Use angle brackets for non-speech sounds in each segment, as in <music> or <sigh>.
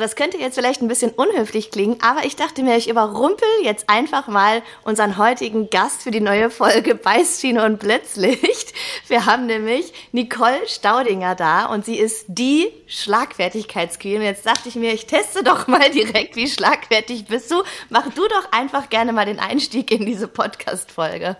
Das könnte jetzt vielleicht ein bisschen unhöflich klingen, aber ich dachte mir, ich überrumpel jetzt einfach mal unseren heutigen Gast für die neue Folge Beißschiene und Blitzlicht. <laughs> Wir haben nämlich Nicole Staudinger da und sie ist die Schlagfertigkeitsqueen. Jetzt dachte ich mir, ich teste doch mal direkt, wie schlagfertig bist du. Mach du doch einfach gerne mal den Einstieg in diese Podcast-Folge.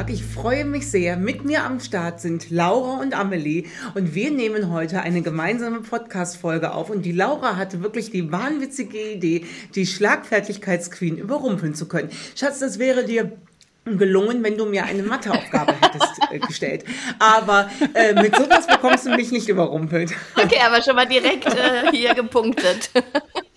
Tag. Ich freue mich sehr. Mit mir am Start sind Laura und Amelie und wir nehmen heute eine gemeinsame Podcast-Folge auf. Und die Laura hatte wirklich die wahnwitzige Idee, die Schlagfertigkeitsqueen überrumpeln zu können. Schatz, das wäre dir gelungen, wenn du mir eine Matheaufgabe hättest äh, gestellt. Aber äh, mit sowas bekommst du mich nicht überrumpelt. Okay, aber schon mal direkt äh, hier gepunktet. <laughs>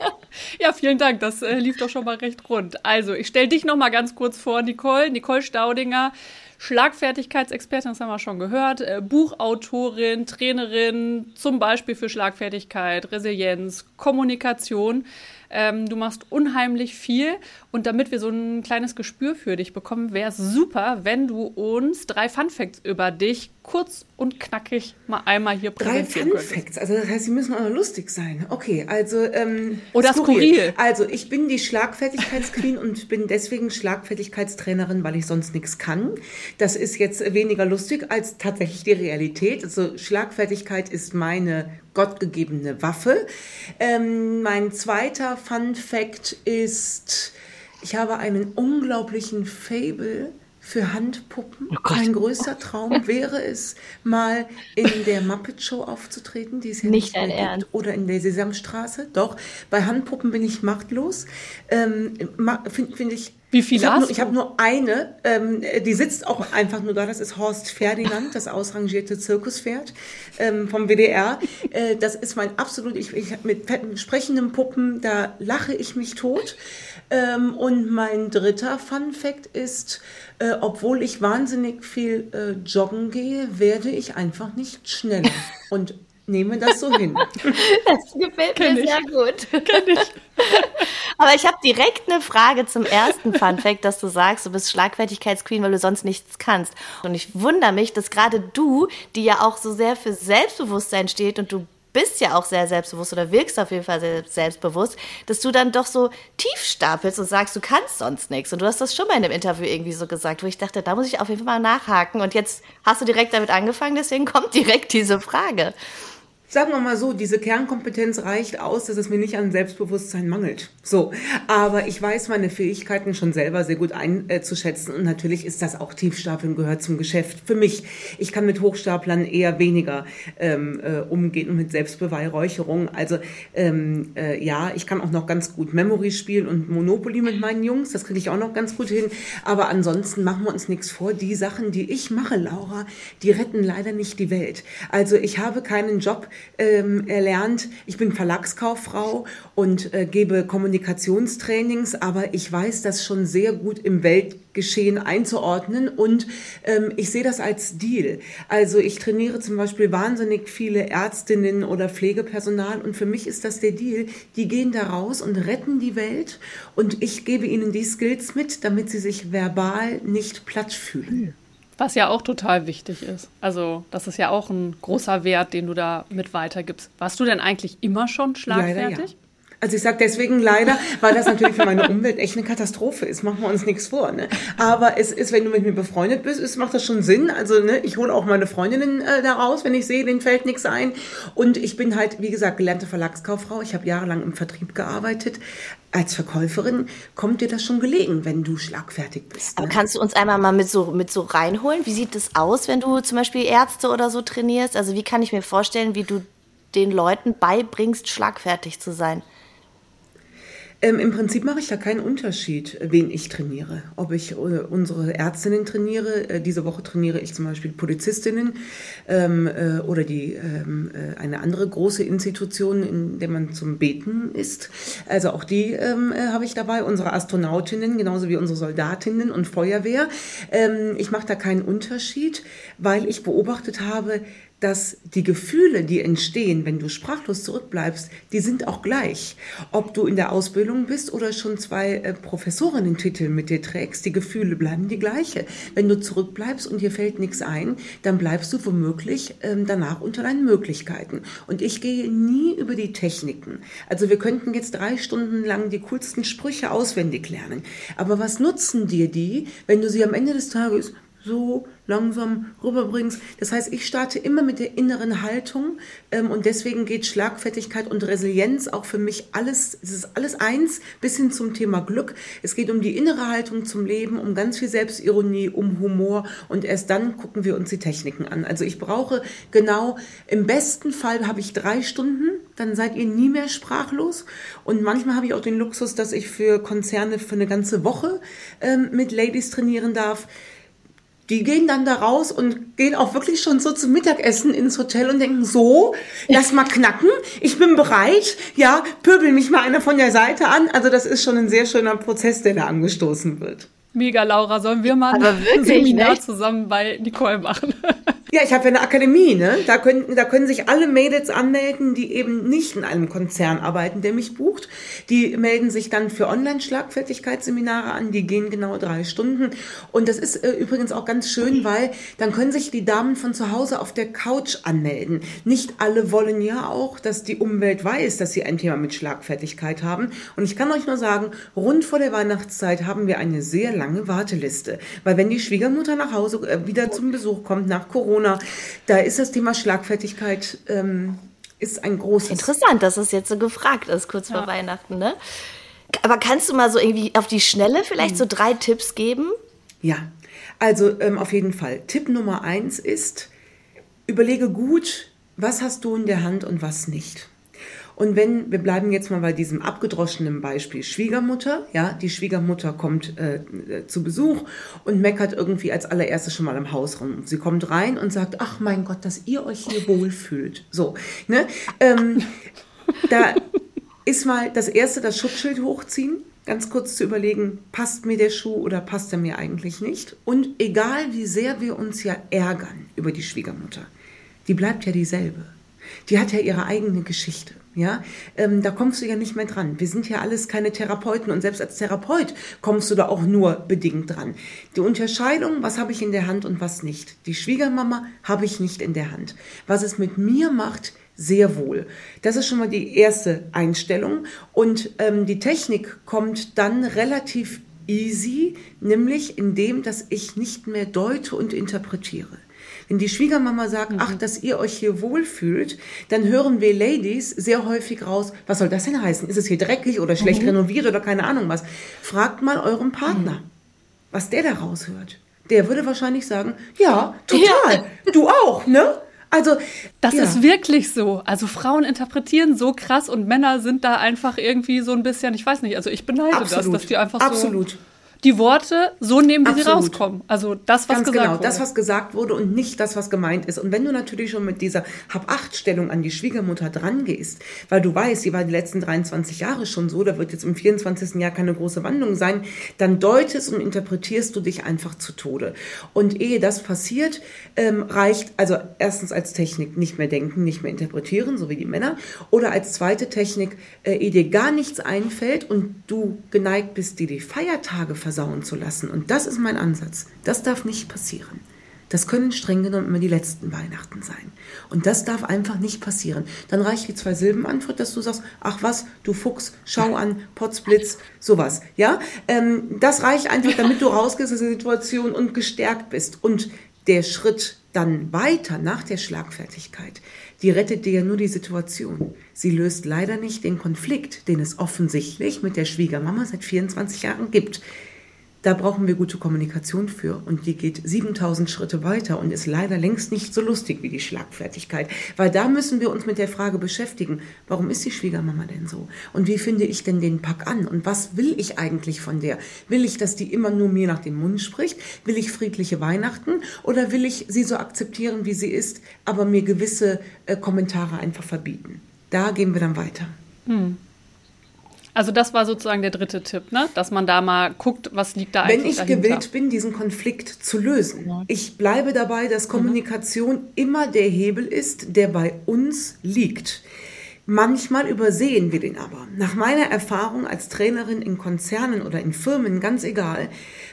Ja, vielen Dank. Das äh, lief doch schon mal recht rund. Also, ich stelle dich noch mal ganz kurz vor, Nicole. Nicole Staudinger, Schlagfertigkeitsexpertin, das haben wir schon gehört, äh, Buchautorin, Trainerin, zum Beispiel für Schlagfertigkeit, Resilienz, Kommunikation. Ähm, du machst unheimlich viel und damit wir so ein kleines Gespür für dich bekommen, wäre es super, wenn du uns drei Fun Facts über dich kurz und knackig mal einmal hier präsentieren Drei Fun Facts, also das heißt, sie müssen auch lustig sein. Okay, also ähm, oder skurril. skurril. Also ich bin die Schlagfertigkeitsqueen <laughs> und bin deswegen Schlagfertigkeitstrainerin, weil ich sonst nichts kann. Das ist jetzt weniger lustig als tatsächlich die Realität. Also Schlagfertigkeit ist meine gottgegebene Waffe. Ähm, mein zweiter Fun Fact ist, ich habe einen unglaublichen Fable für Handpuppen. Oh mein größter Traum wäre es, mal in der Muppet Show aufzutreten, die es ja nicht, nicht mehr gibt, oder in der Sesamstraße. Doch, bei Handpuppen bin ich machtlos. Ähm, Finde find ich wie viele ich hast nur, Ich habe nur eine, ähm, die sitzt auch einfach nur da. Das ist Horst Ferdinand, das ausrangierte Zirkuspferd ähm, vom WDR. Äh, das ist mein absolut, ich, ich mit sprechenden Puppen, da lache ich mich tot. Ähm, und mein dritter Fun Fact ist, äh, obwohl ich wahnsinnig viel äh, joggen gehe, werde ich einfach nicht schneller. <laughs> Und nehme das so hin. Das gefällt Kenn mir ich. sehr gut. Kenn ich. <laughs> Aber ich habe direkt eine Frage zum ersten Fun Fact, dass du sagst, du bist Schlagfertigkeitsqueen, weil du sonst nichts kannst. Und ich wundere mich, dass gerade du, die ja auch so sehr für Selbstbewusstsein steht und du bist ja auch sehr selbstbewusst oder wirkst auf jeden Fall sehr selbstbewusst, dass du dann doch so tief stapelst und sagst, du kannst sonst nichts. Und du hast das schon mal in einem Interview irgendwie so gesagt, wo ich dachte, da muss ich auf jeden Fall mal nachhaken. Und jetzt hast du direkt damit angefangen, deswegen kommt direkt diese Frage sagen wir mal so, diese Kernkompetenz reicht aus, dass es mir nicht an Selbstbewusstsein mangelt. So, aber ich weiß meine Fähigkeiten schon selber sehr gut einzuschätzen und natürlich ist das auch Tiefstapeln gehört zum Geschäft. Für mich, ich kann mit Hochstaplern eher weniger ähm, äh, umgehen und mit Selbstbeweihräucherung. Also ähm, äh, ja, ich kann auch noch ganz gut Memory spielen und Monopoly mit meinen Jungs, das kriege ich auch noch ganz gut hin. Aber ansonsten machen wir uns nichts vor. Die Sachen, die ich mache, Laura, die retten leider nicht die Welt. Also ich habe keinen Job, ähm, erlernt. Ich bin Verlagskauffrau und äh, gebe Kommunikationstrainings, aber ich weiß das schon sehr gut im Weltgeschehen einzuordnen und ähm, ich sehe das als Deal. Also ich trainiere zum Beispiel wahnsinnig viele Ärztinnen oder Pflegepersonal und für mich ist das der Deal. Die gehen da raus und retten die Welt und ich gebe ihnen die Skills mit, damit sie sich verbal nicht platt fühlen. Was ja auch total wichtig ist. Also, das ist ja auch ein großer Wert, den du da mit weitergibst. Warst du denn eigentlich immer schon schlagfertig? Leider, ja. Also ich sage deswegen leider, weil das natürlich für meine Umwelt echt eine Katastrophe ist. Machen wir uns nichts vor. Ne? Aber es ist, wenn du mit mir befreundet bist, es macht das schon Sinn. Also ne, ich hole auch meine Freundinnen äh, da raus, wenn ich sehe, denen fällt nichts ein. Und ich bin halt, wie gesagt, gelernte Verlagskauffrau. Ich habe jahrelang im Vertrieb gearbeitet. Als Verkäuferin kommt dir das schon gelegen, wenn du schlagfertig bist. Ne? Aber kannst du uns einmal mal mit so, mit so reinholen? Wie sieht es aus, wenn du zum Beispiel Ärzte oder so trainierst? Also wie kann ich mir vorstellen, wie du den Leuten beibringst, schlagfertig zu sein? Ähm, Im Prinzip mache ich da keinen Unterschied, wen ich trainiere. Ob ich äh, unsere Ärztinnen trainiere, äh, diese Woche trainiere ich zum Beispiel Polizistinnen ähm, äh, oder die, ähm, äh, eine andere große Institution, in der man zum Beten ist. Also auch die ähm, äh, habe ich dabei, unsere Astronautinnen, genauso wie unsere Soldatinnen und Feuerwehr. Ähm, ich mache da keinen Unterschied, weil ich beobachtet habe, dass die Gefühle, die entstehen, wenn du sprachlos zurückbleibst, die sind auch gleich. Ob du in der Ausbildung bist oder schon zwei äh, Professorinnen-Titel mit dir trägst, die Gefühle bleiben die gleiche. Wenn du zurückbleibst und dir fällt nichts ein, dann bleibst du womöglich ähm, danach unter deinen Möglichkeiten. Und ich gehe nie über die Techniken. Also wir könnten jetzt drei Stunden lang die coolsten Sprüche auswendig lernen. Aber was nutzen dir die, wenn du sie am Ende des Tages so langsam rüberbringst. Das heißt, ich starte immer mit der inneren Haltung ähm, und deswegen geht Schlagfertigkeit und Resilienz auch für mich alles, es ist alles eins bis hin zum Thema Glück. Es geht um die innere Haltung zum Leben, um ganz viel Selbstironie, um Humor und erst dann gucken wir uns die Techniken an. Also ich brauche genau, im besten Fall habe ich drei Stunden, dann seid ihr nie mehr sprachlos und manchmal habe ich auch den Luxus, dass ich für Konzerne für eine ganze Woche ähm, mit Ladies trainieren darf die gehen dann da raus und gehen auch wirklich schon so zum Mittagessen ins Hotel und denken, so, lass mal knacken, ich bin bereit, ja, pöbel mich mal einer von der Seite an. Also das ist schon ein sehr schöner Prozess, der da angestoßen wird. Mega, Laura, sollen wir mal ein Seminar ne? zusammen bei Nicole machen? <laughs> Ja, ich habe ja eine Akademie, ne? Da können, da können sich alle Mädels anmelden, die eben nicht in einem Konzern arbeiten, der mich bucht. Die melden sich dann für Online-Schlagfertigkeitsseminare an, die gehen genau drei Stunden. Und das ist äh, übrigens auch ganz schön, weil dann können sich die Damen von zu Hause auf der Couch anmelden. Nicht alle wollen ja auch, dass die Umwelt weiß, dass sie ein Thema mit Schlagfertigkeit haben. Und ich kann euch nur sagen, rund vor der Weihnachtszeit haben wir eine sehr lange Warteliste. Weil wenn die Schwiegermutter nach Hause äh, wieder zum Besuch kommt nach Corona, Corona. Da ist das Thema Schlagfertigkeit ähm, ist ein großes. Interessant, dass es jetzt so gefragt ist, kurz ja. vor Weihnachten, ne? Aber kannst du mal so irgendwie auf die Schnelle vielleicht mhm. so drei Tipps geben? Ja, also ähm, auf jeden Fall. Tipp Nummer eins ist, überlege gut, was hast du in der Hand und was nicht. Und wenn, wir bleiben jetzt mal bei diesem abgedroschenen Beispiel Schwiegermutter, ja, die Schwiegermutter kommt äh, zu Besuch und meckert irgendwie als allererstes schon mal im Haus rum. Sie kommt rein und sagt, ach mein Gott, dass ihr euch hier wohlfühlt. So, ne? Ähm, da ist mal das erste, das Schutzschild hochziehen, ganz kurz zu überlegen, passt mir der Schuh oder passt er mir eigentlich nicht? Und egal wie sehr wir uns ja ärgern über die Schwiegermutter, die bleibt ja dieselbe. Die hat ja ihre eigene Geschichte. Ja, ähm, da kommst du ja nicht mehr dran. Wir sind ja alles keine Therapeuten und selbst als Therapeut kommst du da auch nur bedingt dran. Die Unterscheidung, was habe ich in der Hand und was nicht. Die Schwiegermama habe ich nicht in der Hand. Was es mit mir macht, sehr wohl. Das ist schon mal die erste Einstellung. Und ähm, die Technik kommt dann relativ easy, nämlich indem, dass ich nicht mehr deute und interpretiere. Wenn die Schwiegermama sagt, mhm. ach, dass ihr euch hier wohlfühlt, dann hören wir Ladies sehr häufig raus, was soll das denn heißen? Ist es hier dreckig oder schlecht mhm. renoviert oder keine Ahnung was? Fragt mal euren Partner, mhm. was der da raushört. Der würde wahrscheinlich sagen, ja, total. Ja. Du auch, ne? Also, das ja. ist wirklich so. Also Frauen interpretieren so krass und Männer sind da einfach irgendwie so ein bisschen, ich weiß nicht, also ich beneide Absolut. das, dass die einfach Absolut. so. Die Worte so nehmen, wie Absolut. sie rauskommen. Also das, was Ganz gesagt genau, wurde. das, was gesagt wurde und nicht das, was gemeint ist. Und wenn du natürlich schon mit dieser Hab-Acht-Stellung an die Schwiegermutter dran gehst, weil du weißt, sie war die letzten 23 Jahre schon so, da wird jetzt im 24. Jahr keine große Wandlung sein, dann deutest und interpretierst du dich einfach zu Tode. Und ehe das passiert, ähm, reicht, also erstens als Technik nicht mehr denken, nicht mehr interpretieren, so wie die Männer, oder als zweite Technik, äh, ehe dir gar nichts einfällt und du geneigt bist, dir die Feiertage versuchen, versauen zu lassen. Und das ist mein Ansatz. Das darf nicht passieren. Das können streng genommen immer die letzten Weihnachten sein. Und das darf einfach nicht passieren. Dann reicht die zwei Silben Antwort, dass du sagst, ach was, du Fuchs, schau an, Potzblitz, sowas. Ja, ähm, das reicht einfach, damit du rausgehst aus der Situation und gestärkt bist. Und der Schritt dann weiter nach der Schlagfertigkeit, die rettet dir ja nur die Situation. Sie löst leider nicht den Konflikt, den es offensichtlich mit der Schwiegermama seit 24 Jahren gibt. Da brauchen wir gute Kommunikation für und die geht 7000 Schritte weiter und ist leider längst nicht so lustig wie die Schlagfertigkeit. Weil da müssen wir uns mit der Frage beschäftigen, warum ist die Schwiegermama denn so? Und wie finde ich denn den Pack an? Und was will ich eigentlich von der? Will ich, dass die immer nur mir nach dem Mund spricht? Will ich friedliche Weihnachten? Oder will ich sie so akzeptieren, wie sie ist, aber mir gewisse äh, Kommentare einfach verbieten? Da gehen wir dann weiter. Hm. Also das war sozusagen der dritte Tipp, ne? dass man da mal guckt, was liegt da Wenn eigentlich ich dahinter. gewillt bin, diesen Konflikt zu lösen. Ich bleibe dabei, dass Kommunikation mhm. immer der Hebel ist, der bei uns liegt. Manchmal übersehen wir den aber. Nach meiner Erfahrung als Trainerin in Konzernen oder in Firmen, ganz egal,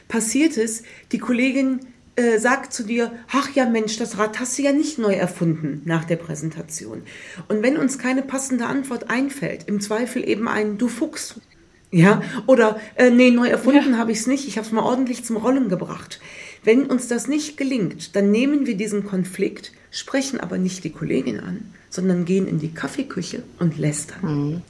passiert es, die Kollegin äh, sagt zu dir, ach ja Mensch, das Rad hast du ja nicht neu erfunden nach der Präsentation. Und wenn uns keine passende Antwort einfällt, im Zweifel eben ein Du Fuchs. Ja, oder äh, nee, neu erfunden ja. habe ich es nicht, ich habe es mal ordentlich zum Rollen gebracht. Wenn uns das nicht gelingt, dann nehmen wir diesen Konflikt, sprechen aber nicht die Kollegin an, sondern gehen in die Kaffeeküche und lästern. Mhm.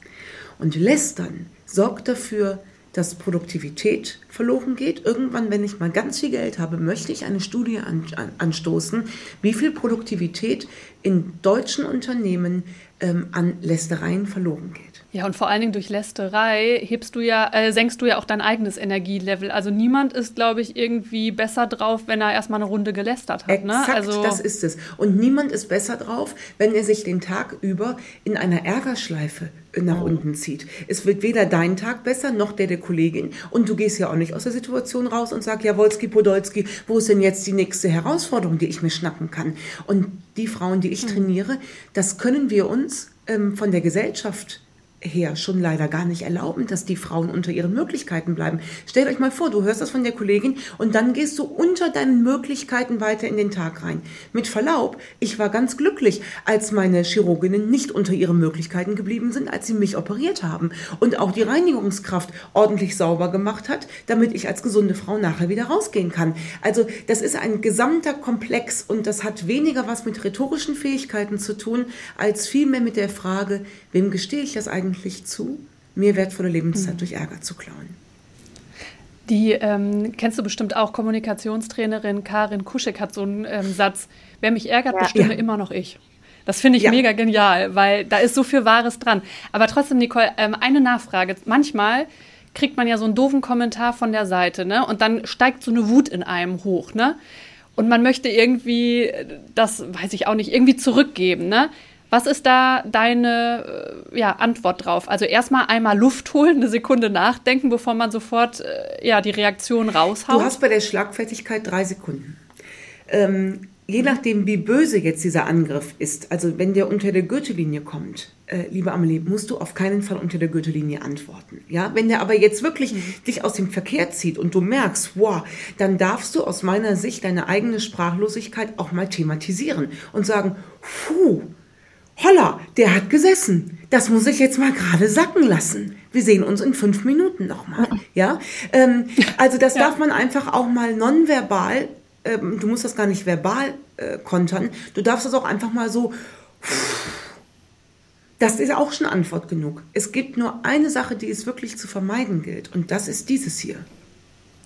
Und lästern sorgt dafür, dass Produktivität verloren geht. Irgendwann, wenn ich mal ganz viel Geld habe, möchte ich eine Studie an, an, anstoßen, wie viel Produktivität in deutschen Unternehmen ähm, an Lästereien verloren geht. Ja, und vor allen Dingen durch Lästerei hebst du ja, äh, senkst du ja auch dein eigenes Energielevel. Also niemand ist, glaube ich, irgendwie besser drauf, wenn er erstmal eine Runde gelästert hat. Ne? Exakt, ne? also das ist es. Und niemand ist besser drauf, wenn er sich den Tag über in einer Ärgerschleife nach unten zieht. Es wird weder dein Tag besser, noch der der Kollegin. Und du gehst ja auch nicht aus der Situation raus und sagst, ja, Wolski, Podolski, wo ist denn jetzt die nächste Herausforderung, die ich mir schnappen kann? Und die Frauen, die ich hm. trainiere, das können wir uns ähm, von der Gesellschaft her schon leider gar nicht erlauben, dass die Frauen unter ihren Möglichkeiten bleiben. Stellt euch mal vor, du hörst das von der Kollegin und dann gehst du unter deinen Möglichkeiten weiter in den Tag rein. Mit Verlaub, ich war ganz glücklich, als meine Chirurginnen nicht unter ihren Möglichkeiten geblieben sind, als sie mich operiert haben und auch die Reinigungskraft ordentlich sauber gemacht hat, damit ich als gesunde Frau nachher wieder rausgehen kann. Also das ist ein gesamter Komplex und das hat weniger was mit rhetorischen Fähigkeiten zu tun, als vielmehr mit der Frage, wem gestehe ich das eigentlich eigentlich zu, mir wertvolle Lebenszeit mhm. durch Ärger zu klauen. Die ähm, kennst du bestimmt auch, Kommunikationstrainerin Karin Kuschek hat so einen ähm, Satz, wer mich ärgert, ja. bestimme ja. immer noch ich. Das finde ich ja. mega genial, weil da ist so viel Wahres dran. Aber trotzdem, Nicole, ähm, eine Nachfrage. Manchmal kriegt man ja so einen doofen Kommentar von der Seite, ne? Und dann steigt so eine Wut in einem hoch, ne? Und man möchte irgendwie das, weiß ich auch nicht, irgendwie zurückgeben, ne? Was ist da deine äh, ja, Antwort drauf? Also erstmal einmal Luft holen, eine Sekunde nachdenken, bevor man sofort äh, ja, die Reaktion raushaut. Du hast bei der Schlagfertigkeit drei Sekunden. Ähm, je nachdem, wie böse jetzt dieser Angriff ist, also wenn der unter der Gürtellinie kommt, äh, liebe Amelie, musst du auf keinen Fall unter der Gürtellinie antworten. Ja, wenn der aber jetzt wirklich mhm. dich aus dem Verkehr zieht und du merkst, wow, dann darfst du aus meiner Sicht deine eigene Sprachlosigkeit auch mal thematisieren und sagen, puh, holla, der hat gesessen. Das muss ich jetzt mal gerade sacken lassen. Wir sehen uns in fünf Minuten nochmal. <laughs> Ja, ähm, also das ja. darf man einfach auch mal nonverbal. Ähm, du musst das gar nicht verbal äh, kontern. Du darfst das auch einfach mal so. Das ist auch schon Antwort genug. Es gibt nur eine Sache, die es wirklich zu vermeiden gilt, und das ist dieses hier.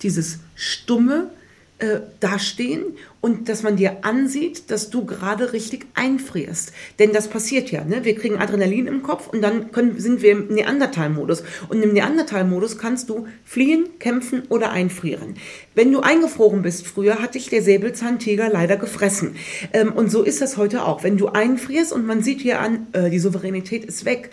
Dieses stumme, äh, dastehen und dass man dir ansieht, dass du gerade richtig einfrierst. Denn das passiert ja. Ne? Wir kriegen Adrenalin im Kopf und dann können, sind wir im Neandertal-Modus. Und im Neandertal-Modus kannst du fliehen, kämpfen oder einfrieren. Wenn du eingefroren bist früher, hat dich der Säbelzahntiger leider gefressen. Ähm, und so ist das heute auch. Wenn du einfrierst und man sieht hier an, äh, die Souveränität ist weg,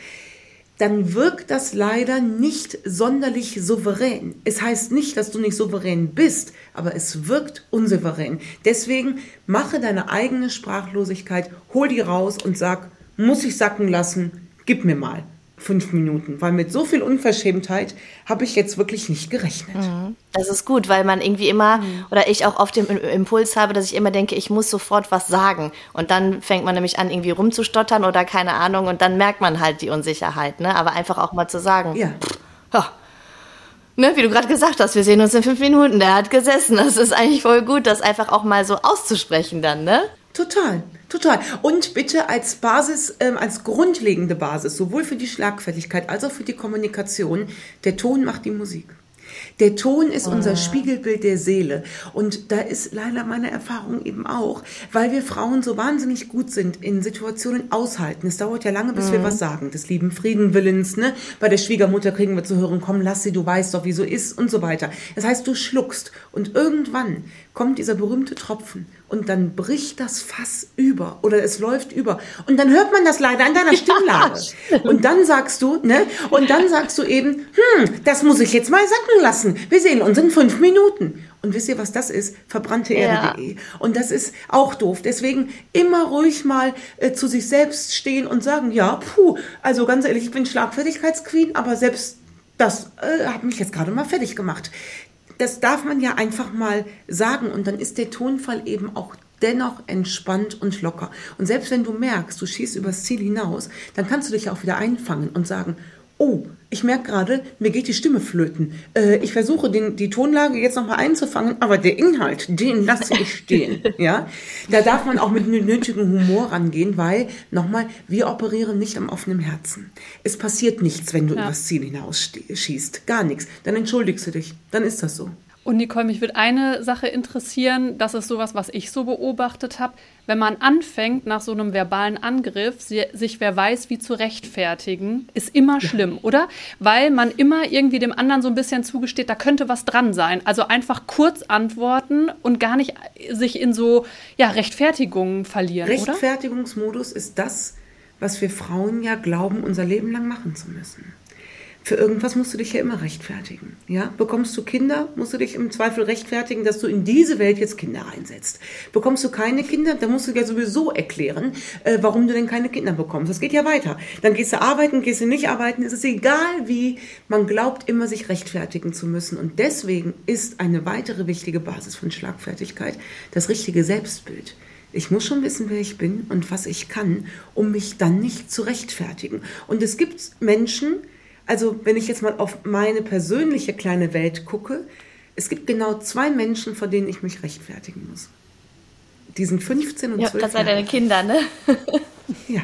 dann wirkt das leider nicht sonderlich souverän. Es heißt nicht, dass du nicht souverän bist, aber es wirkt unsouverän. Deswegen mache deine eigene Sprachlosigkeit, hol die raus und sag, muss ich sacken lassen, gib mir mal fünf Minuten, weil mit so viel Unverschämtheit habe ich jetzt wirklich nicht gerechnet. Mhm. Das ist gut, weil man irgendwie immer mhm. oder ich auch oft den Impuls habe, dass ich immer denke, ich muss sofort was sagen und dann fängt man nämlich an irgendwie rumzustottern oder keine Ahnung und dann merkt man halt die Unsicherheit, ne? Aber einfach auch mal zu sagen, ja. Ja. Ne, wie du gerade gesagt hast, wir sehen uns in fünf Minuten. Der hat gesessen. Das ist eigentlich voll gut, das einfach auch mal so auszusprechen dann, ne? Total. Total. Und bitte als Basis, ähm, als grundlegende Basis, sowohl für die Schlagfertigkeit als auch für die Kommunikation, der Ton macht die Musik. Der Ton ist unser ah. Spiegelbild der Seele. Und da ist leider meine Erfahrung eben auch, weil wir Frauen so wahnsinnig gut sind in Situationen aushalten. Es dauert ja lange, bis mhm. wir was sagen. Des lieben Friedenwillens, ne? Bei der Schwiegermutter kriegen wir zu hören, komm, lass sie, du weißt doch, wie so ist und so weiter. Das heißt, du schluckst und irgendwann kommt dieser berühmte Tropfen und dann bricht das Fass über oder es läuft über und dann hört man das leider an deiner Stimmlage. Ja, und dann sagst du, ne? Und dann sagst du eben, hm, das muss ich jetzt mal sacken lassen. Wir sehen uns in fünf Minuten. Und wisst ihr, was das ist? Verbrannteerde.de. Ja. Und das ist auch doof. Deswegen immer ruhig mal äh, zu sich selbst stehen und sagen, ja, puh, also ganz ehrlich, ich bin Schlagfertigkeitsqueen, aber selbst das äh, hat mich jetzt gerade mal fertig gemacht. Das darf man ja einfach mal sagen und dann ist der Tonfall eben auch dennoch entspannt und locker. Und selbst wenn du merkst, du schießt übers Ziel hinaus, dann kannst du dich auch wieder einfangen und sagen, oh, ich merke gerade, mir geht die Stimme flöten. Äh, ich versuche den, die Tonlage jetzt nochmal einzufangen, aber der Inhalt, den lasse ich stehen. ja, da darf man auch mit nötigem Humor rangehen, weil nochmal, wir operieren nicht am offenen Herzen. Es passiert nichts, wenn du ja. übers Ziel hinaus schießt, gar nichts. Dann entschuldigst du dich, dann ist das so. Und Nicole, mich würde eine Sache interessieren, das ist sowas, was ich so beobachtet habe. Wenn man anfängt, nach so einem verbalen Angriff, sich wer weiß wie zu rechtfertigen, ist immer ja. schlimm, oder? Weil man immer irgendwie dem anderen so ein bisschen zugesteht, da könnte was dran sein. Also einfach kurz antworten und gar nicht sich in so ja, Rechtfertigungen verlieren, Rechtfertigungsmodus oder? ist das, was wir Frauen ja glauben, unser Leben lang machen zu müssen. Für irgendwas musst du dich ja immer rechtfertigen. Ja? Bekommst du Kinder, musst du dich im Zweifel rechtfertigen, dass du in diese Welt jetzt Kinder einsetzt. Bekommst du keine Kinder, dann musst du ja sowieso erklären, äh, warum du denn keine Kinder bekommst. Das geht ja weiter. Dann gehst du arbeiten, gehst du nicht arbeiten. Es ist egal wie, man glaubt immer, sich rechtfertigen zu müssen. Und deswegen ist eine weitere wichtige Basis von Schlagfertigkeit das richtige Selbstbild. Ich muss schon wissen, wer ich bin und was ich kann, um mich dann nicht zu rechtfertigen. Und es gibt Menschen, also wenn ich jetzt mal auf meine persönliche kleine Welt gucke, es gibt genau zwei Menschen, vor denen ich mich rechtfertigen muss. Die sind 15 und ja, 12 das sind deine Kinder, ne? ja.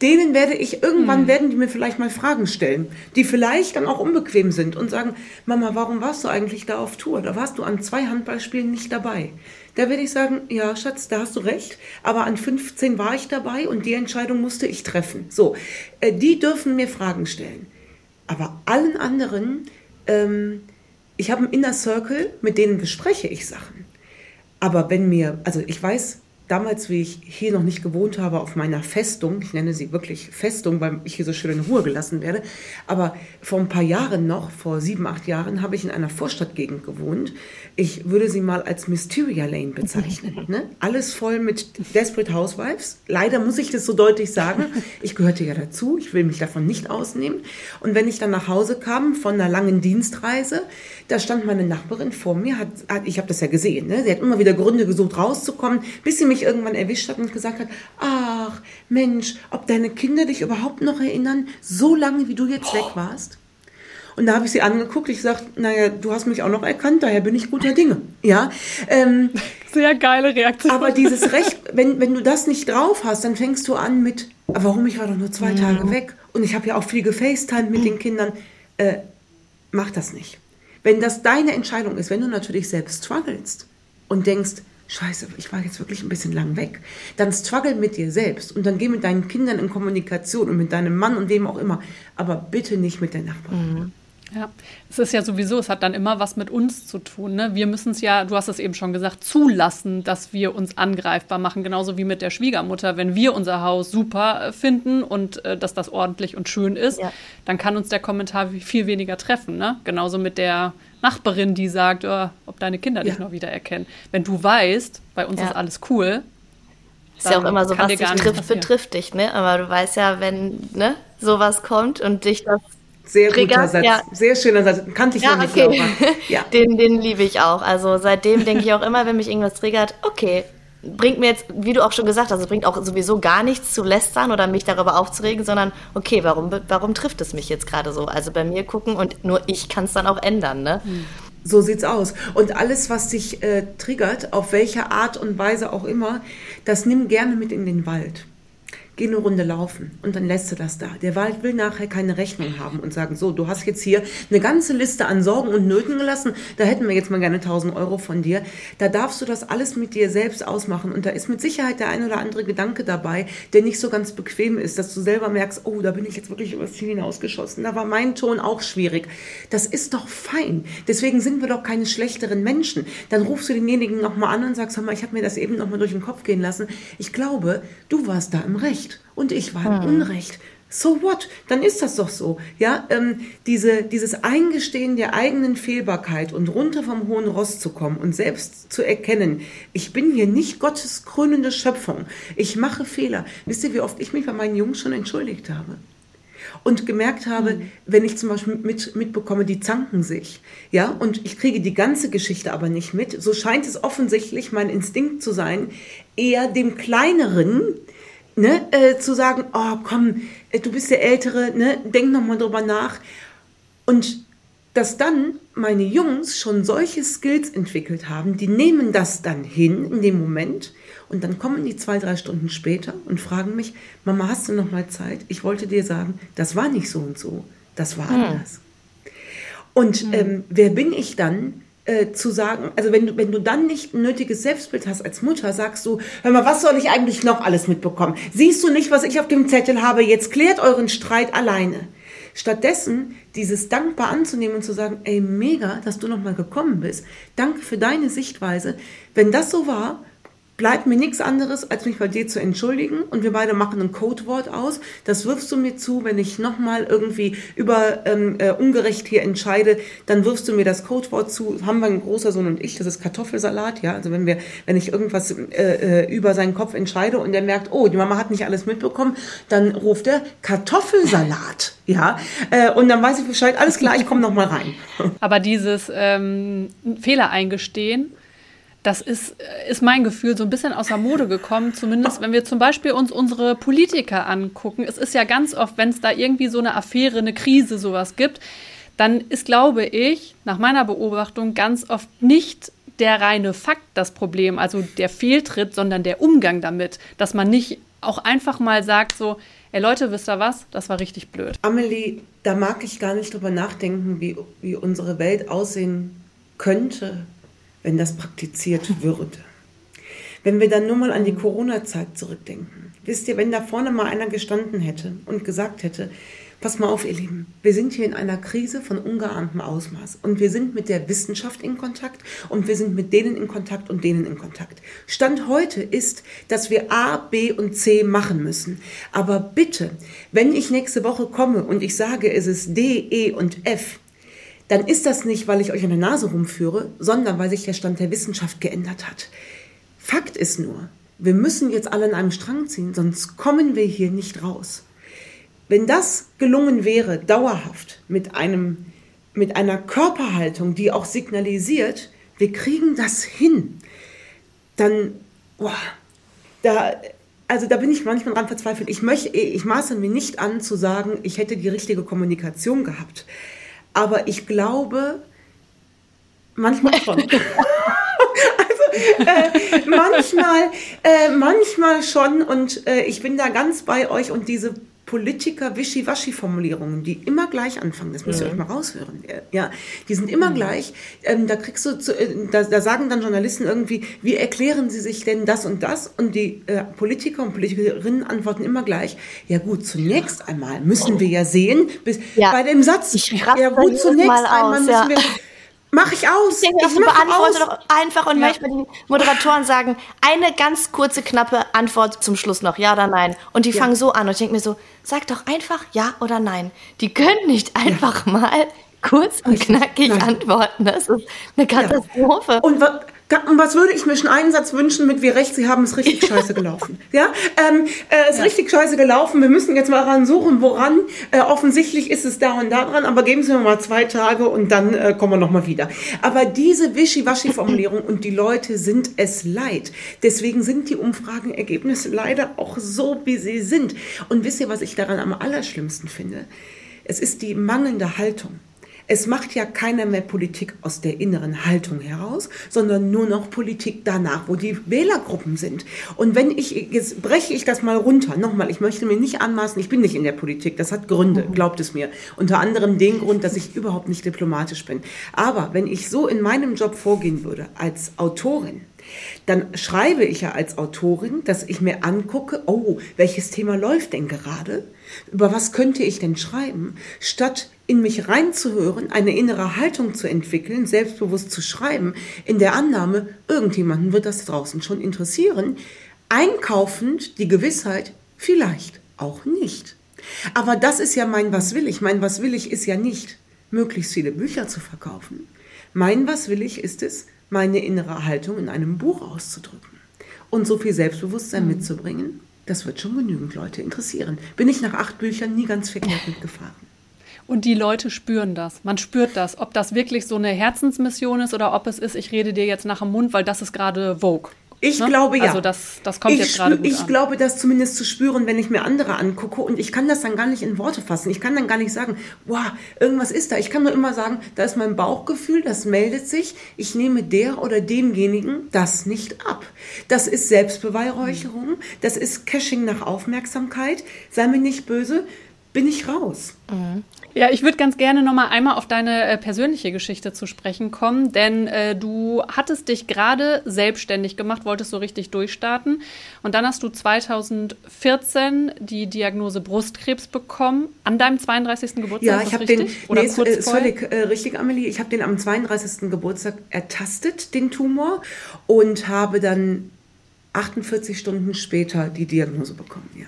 Denen werde ich, irgendwann hm. werden die mir vielleicht mal Fragen stellen, die vielleicht dann auch unbequem sind und sagen, Mama, warum warst du eigentlich da auf Tour? Da warst du an zwei Handballspielen nicht dabei. Da werde ich sagen, ja, Schatz, da hast du recht, aber an 15 war ich dabei und die Entscheidung musste ich treffen. So, äh, die dürfen mir Fragen stellen. Aber allen anderen, ähm, ich habe einen Inner Circle, mit denen bespreche ich Sachen. Aber wenn mir, also ich weiß, damals, wie ich hier noch nicht gewohnt habe, auf meiner Festung, ich nenne sie wirklich Festung, weil ich hier so schön in Ruhe gelassen werde, aber vor ein paar Jahren noch, vor sieben, acht Jahren, habe ich in einer Vorstadtgegend gewohnt. Ich würde sie mal als Mysteria Lane bezeichnen. Ne? Alles voll mit Desperate Housewives. Leider muss ich das so deutlich sagen. Ich gehörte ja dazu, ich will mich davon nicht ausnehmen. Und wenn ich dann nach Hause kam von einer langen Dienstreise, da stand meine Nachbarin vor mir, hat, hat ich habe das ja gesehen, ne? sie hat immer wieder Gründe gesucht, rauszukommen, bis sie mich irgendwann erwischt hat und gesagt hat, ach Mensch, ob deine Kinder dich überhaupt noch erinnern, so lange wie du jetzt Boah. weg warst? Und da habe ich sie angeguckt. Ich sagte, naja, du hast mich auch noch erkannt, daher bin ich guter Dinge. Ja. Ähm, Sehr geile Reaktion. Aber dieses Recht, wenn, wenn du das nicht drauf hast, dann fängst du an mit, warum ich war doch nur zwei mhm. Tage weg und ich habe ja auch viel gefacetimed mit mhm. den Kindern. Äh, mach das nicht. Wenn das deine Entscheidung ist, wenn du natürlich selbst strugglest und denkst, Scheiße, ich war jetzt wirklich ein bisschen lang weg. Dann struggle mit dir selbst und dann geh mit deinen Kindern in Kommunikation und mit deinem Mann und wem auch immer. Aber bitte nicht mit der Nachbarin. Mhm. Ja, es ist ja sowieso, es hat dann immer was mit uns zu tun. Ne? Wir müssen es ja, du hast es eben schon gesagt, zulassen, dass wir uns angreifbar machen, genauso wie mit der Schwiegermutter. Wenn wir unser Haus super äh, finden und äh, dass das ordentlich und schön ist, ja. dann kann uns der Kommentar viel weniger treffen. Ne? Genauso mit der Nachbarin, die sagt, oh, ob deine Kinder dich noch wieder erkennen. Wenn du weißt, bei uns ja. ist alles cool. Ist ja auch immer so, was dich trifft, betrifft dich, ne? Aber du weißt ja, wenn ne, sowas kommt und dich das sehr guter Satz. Ja. Sehr schöner Satz. Kannte ich ja, noch nicht. Okay. Ja. <laughs> Den, den liebe ich auch. Also seitdem denke ich auch immer, wenn mich irgendwas triggert, okay, bringt mir jetzt, wie du auch schon gesagt hast, es bringt auch sowieso gar nichts zu lästern oder mich darüber aufzuregen, sondern okay, warum, warum trifft es mich jetzt gerade so? Also bei mir gucken und nur ich kann es dann auch ändern, ne? Hm. So sieht's aus. Und alles, was dich äh, triggert, auf welche Art und Weise auch immer, das nimm gerne mit in den Wald. Geh eine Runde laufen und dann lässt du das da. Der Wald will nachher keine Rechnung haben und sagen, so, du hast jetzt hier eine ganze Liste an Sorgen und Nöten gelassen, da hätten wir jetzt mal gerne 1000 Euro von dir. Da darfst du das alles mit dir selbst ausmachen und da ist mit Sicherheit der ein oder andere Gedanke dabei, der nicht so ganz bequem ist, dass du selber merkst, oh, da bin ich jetzt wirklich übers Ziel hinausgeschossen. Da war mein Ton auch schwierig. Das ist doch fein. Deswegen sind wir doch keine schlechteren Menschen. Dann rufst du denjenigen nochmal an und sagst, hör mal, ich habe mir das eben nochmal durch den Kopf gehen lassen. Ich glaube, du warst da im Recht und ich war im hm. Unrecht. So what? Dann ist das doch so. Ja, ähm, diese, dieses Eingestehen der eigenen Fehlbarkeit und runter vom hohen Ross zu kommen und selbst zu erkennen, ich bin hier nicht Gottes krönende Schöpfung. Ich mache Fehler. Wisst ihr, wie oft ich mich bei meinen Jungs schon entschuldigt habe? und gemerkt habe, mhm. wenn ich zum Beispiel mit, mitbekomme, die zanken sich, ja, und ich kriege die ganze Geschichte aber nicht mit, so scheint es offensichtlich mein Instinkt zu sein, eher dem Kleineren ne, äh, zu sagen, oh komm, äh, du bist der Ältere, ne, denk nochmal drüber nach. Und dass dann meine Jungs schon solche Skills entwickelt haben, die nehmen das dann hin in dem Moment und dann kommen die zwei, drei Stunden später und fragen mich, Mama, hast du noch mal Zeit? Ich wollte dir sagen, das war nicht so und so, das war hm. anders. Und hm. ähm, wer bin ich dann, äh, zu sagen, also wenn du, wenn du dann nicht ein nötiges Selbstbild hast als Mutter, sagst du, hör mal, was soll ich eigentlich noch alles mitbekommen? Siehst du nicht, was ich auf dem Zettel habe? Jetzt klärt euren Streit alleine. Stattdessen dieses dankbar anzunehmen und zu sagen, ey, mega, dass du nochmal gekommen bist. Danke für deine Sichtweise. Wenn das so war, bleibt mir nichts anderes, als mich bei dir zu entschuldigen. Und wir beide machen ein Codewort aus. Das wirfst du mir zu, wenn ich nochmal irgendwie über ähm, äh, ungerecht hier entscheide, dann wirfst du mir das Codewort zu. Haben wir ein großer Sohn und ich, das ist Kartoffelsalat, ja. Also wenn wir, wenn ich irgendwas äh, äh, über seinen Kopf entscheide und er merkt, oh, die Mama hat nicht alles mitbekommen, dann ruft er Kartoffelsalat, <laughs> ja. Äh, und dann weiß ich Bescheid, alles klar, ich komme nochmal rein. Aber dieses ähm, Fehler eingestehen, das ist, ist mein Gefühl so ein bisschen aus der Mode gekommen. Zumindest, wenn wir zum Beispiel uns unsere Politiker angucken. Es ist ja ganz oft, wenn es da irgendwie so eine Affäre, eine Krise, sowas gibt, dann ist, glaube ich, nach meiner Beobachtung ganz oft nicht der reine Fakt das Problem, also der Fehltritt, sondern der Umgang damit. Dass man nicht auch einfach mal sagt, so, ey Leute, wisst ihr was? Das war richtig blöd. Amelie, da mag ich gar nicht drüber nachdenken, wie, wie unsere Welt aussehen könnte, wenn das praktiziert würde. Wenn wir dann nur mal an die Corona-Zeit zurückdenken. Wisst ihr, wenn da vorne mal einer gestanden hätte und gesagt hätte, pass mal auf, ihr Lieben, wir sind hier in einer Krise von ungeahntem Ausmaß und wir sind mit der Wissenschaft in Kontakt und wir sind mit denen in Kontakt und denen in Kontakt. Stand heute ist, dass wir A, B und C machen müssen. Aber bitte, wenn ich nächste Woche komme und ich sage, es ist D, E und F, dann ist das nicht, weil ich euch an der Nase rumführe, sondern weil sich der Stand der Wissenschaft geändert hat. Fakt ist nur, wir müssen jetzt alle an einem Strang ziehen, sonst kommen wir hier nicht raus. Wenn das gelungen wäre, dauerhaft, mit, einem, mit einer Körperhaltung, die auch signalisiert, wir kriegen das hin, dann, boah, da, also da bin ich manchmal dran verzweifelt. Ich, möchte, ich maße mir nicht an zu sagen, ich hätte die richtige Kommunikation gehabt. Aber ich glaube, manchmal schon. <laughs> also äh, manchmal, äh, manchmal schon und äh, ich bin da ganz bei euch und diese Politiker-Wischiwaschi-Formulierungen, die immer gleich anfangen, das müsst ihr ja. euch mal raushören. Ja, die sind immer mhm. gleich. Ähm, da kriegst du, zu, äh, da, da, sagen dann Journalisten irgendwie, wie erklären sie sich denn das und das? Und die äh, Politiker und Politikerinnen antworten immer gleich. Ja gut, zunächst einmal müssen wir ja sehen, bis ja. bei dem Satz. Ich ja gut, zunächst einmal müssen ja. wir <laughs> Mach ich aus. Ich, ich beantworte doch einfach und ja. manchmal die Moderatoren sagen eine ganz kurze, knappe Antwort zum Schluss noch, ja oder nein. Und die ja. fangen so an und ich denke mir so, sag doch einfach ja oder nein. Die können nicht einfach ja. mal kurz und knackig nein. antworten. Das ist eine Katastrophe. Und was würde ich mir schon einen Satz wünschen mit wie recht, Sie haben es richtig <laughs> scheiße gelaufen. Ja, ähm, äh, es ist ja. richtig scheiße gelaufen. Wir müssen jetzt mal ran suchen, woran. Äh, offensichtlich ist es da und da dran, aber geben Sie mir mal zwei Tage und dann äh, kommen wir nochmal wieder. Aber diese Wischiwaschi-Formulierung und die Leute sind es leid. Deswegen sind die Umfragenergebnisse leider auch so, wie sie sind. Und wisst ihr, was ich daran am allerschlimmsten finde? Es ist die mangelnde Haltung. Es macht ja keiner mehr Politik aus der inneren Haltung heraus, sondern nur noch Politik danach, wo die Wählergruppen sind. Und wenn ich, jetzt breche ich das mal runter, nochmal, ich möchte mir nicht anmaßen, ich bin nicht in der Politik, das hat Gründe, mhm. glaubt es mir. Unter anderem den Grund, dass ich überhaupt nicht diplomatisch bin. Aber wenn ich so in meinem Job vorgehen würde, als Autorin, dann schreibe ich ja als Autorin, dass ich mir angucke, oh, welches Thema läuft denn gerade? Über was könnte ich denn schreiben? Statt in mich reinzuhören, eine innere Haltung zu entwickeln, selbstbewusst zu schreiben, in der Annahme, irgendjemanden wird das draußen schon interessieren, einkaufend die Gewissheit, vielleicht auch nicht. Aber das ist ja mein Was will ich. Mein Was will ich ist ja nicht, möglichst viele Bücher zu verkaufen. Mein Was will ich ist es, meine innere Haltung in einem Buch auszudrücken. Und so viel Selbstbewusstsein mitzubringen, das wird schon genügend Leute interessieren. Bin ich nach acht Büchern nie ganz verkehrt mitgefahren. Und die Leute spüren das. Man spürt das. Ob das wirklich so eine Herzensmission ist oder ob es ist, ich rede dir jetzt nach dem Mund, weil das ist gerade Vogue. Ich ne? glaube ja. Also das, das kommt ich jetzt gerade gut Ich an. glaube, das zumindest zu spüren, wenn ich mir andere angucke und ich kann das dann gar nicht in Worte fassen. Ich kann dann gar nicht sagen, wow, irgendwas ist da. Ich kann nur immer sagen, da ist mein Bauchgefühl, das meldet sich. Ich nehme der oder demjenigen das nicht ab. Das ist Selbstbeweihräucherung. Das ist Caching nach Aufmerksamkeit. Sei mir nicht böse bin ich raus. Mhm. Ja, ich würde ganz gerne noch mal einmal auf deine äh, persönliche Geschichte zu sprechen kommen, denn äh, du hattest dich gerade selbstständig gemacht, wolltest so richtig durchstarten und dann hast du 2014 die Diagnose Brustkrebs bekommen an deinem 32. Geburtstag. Ja, ich habe den Oder nee, kurz ist, völlig äh, richtig, Amelie. Ich habe den am 32. Geburtstag ertastet, den Tumor und habe dann 48 Stunden später die Diagnose bekommen. Ja.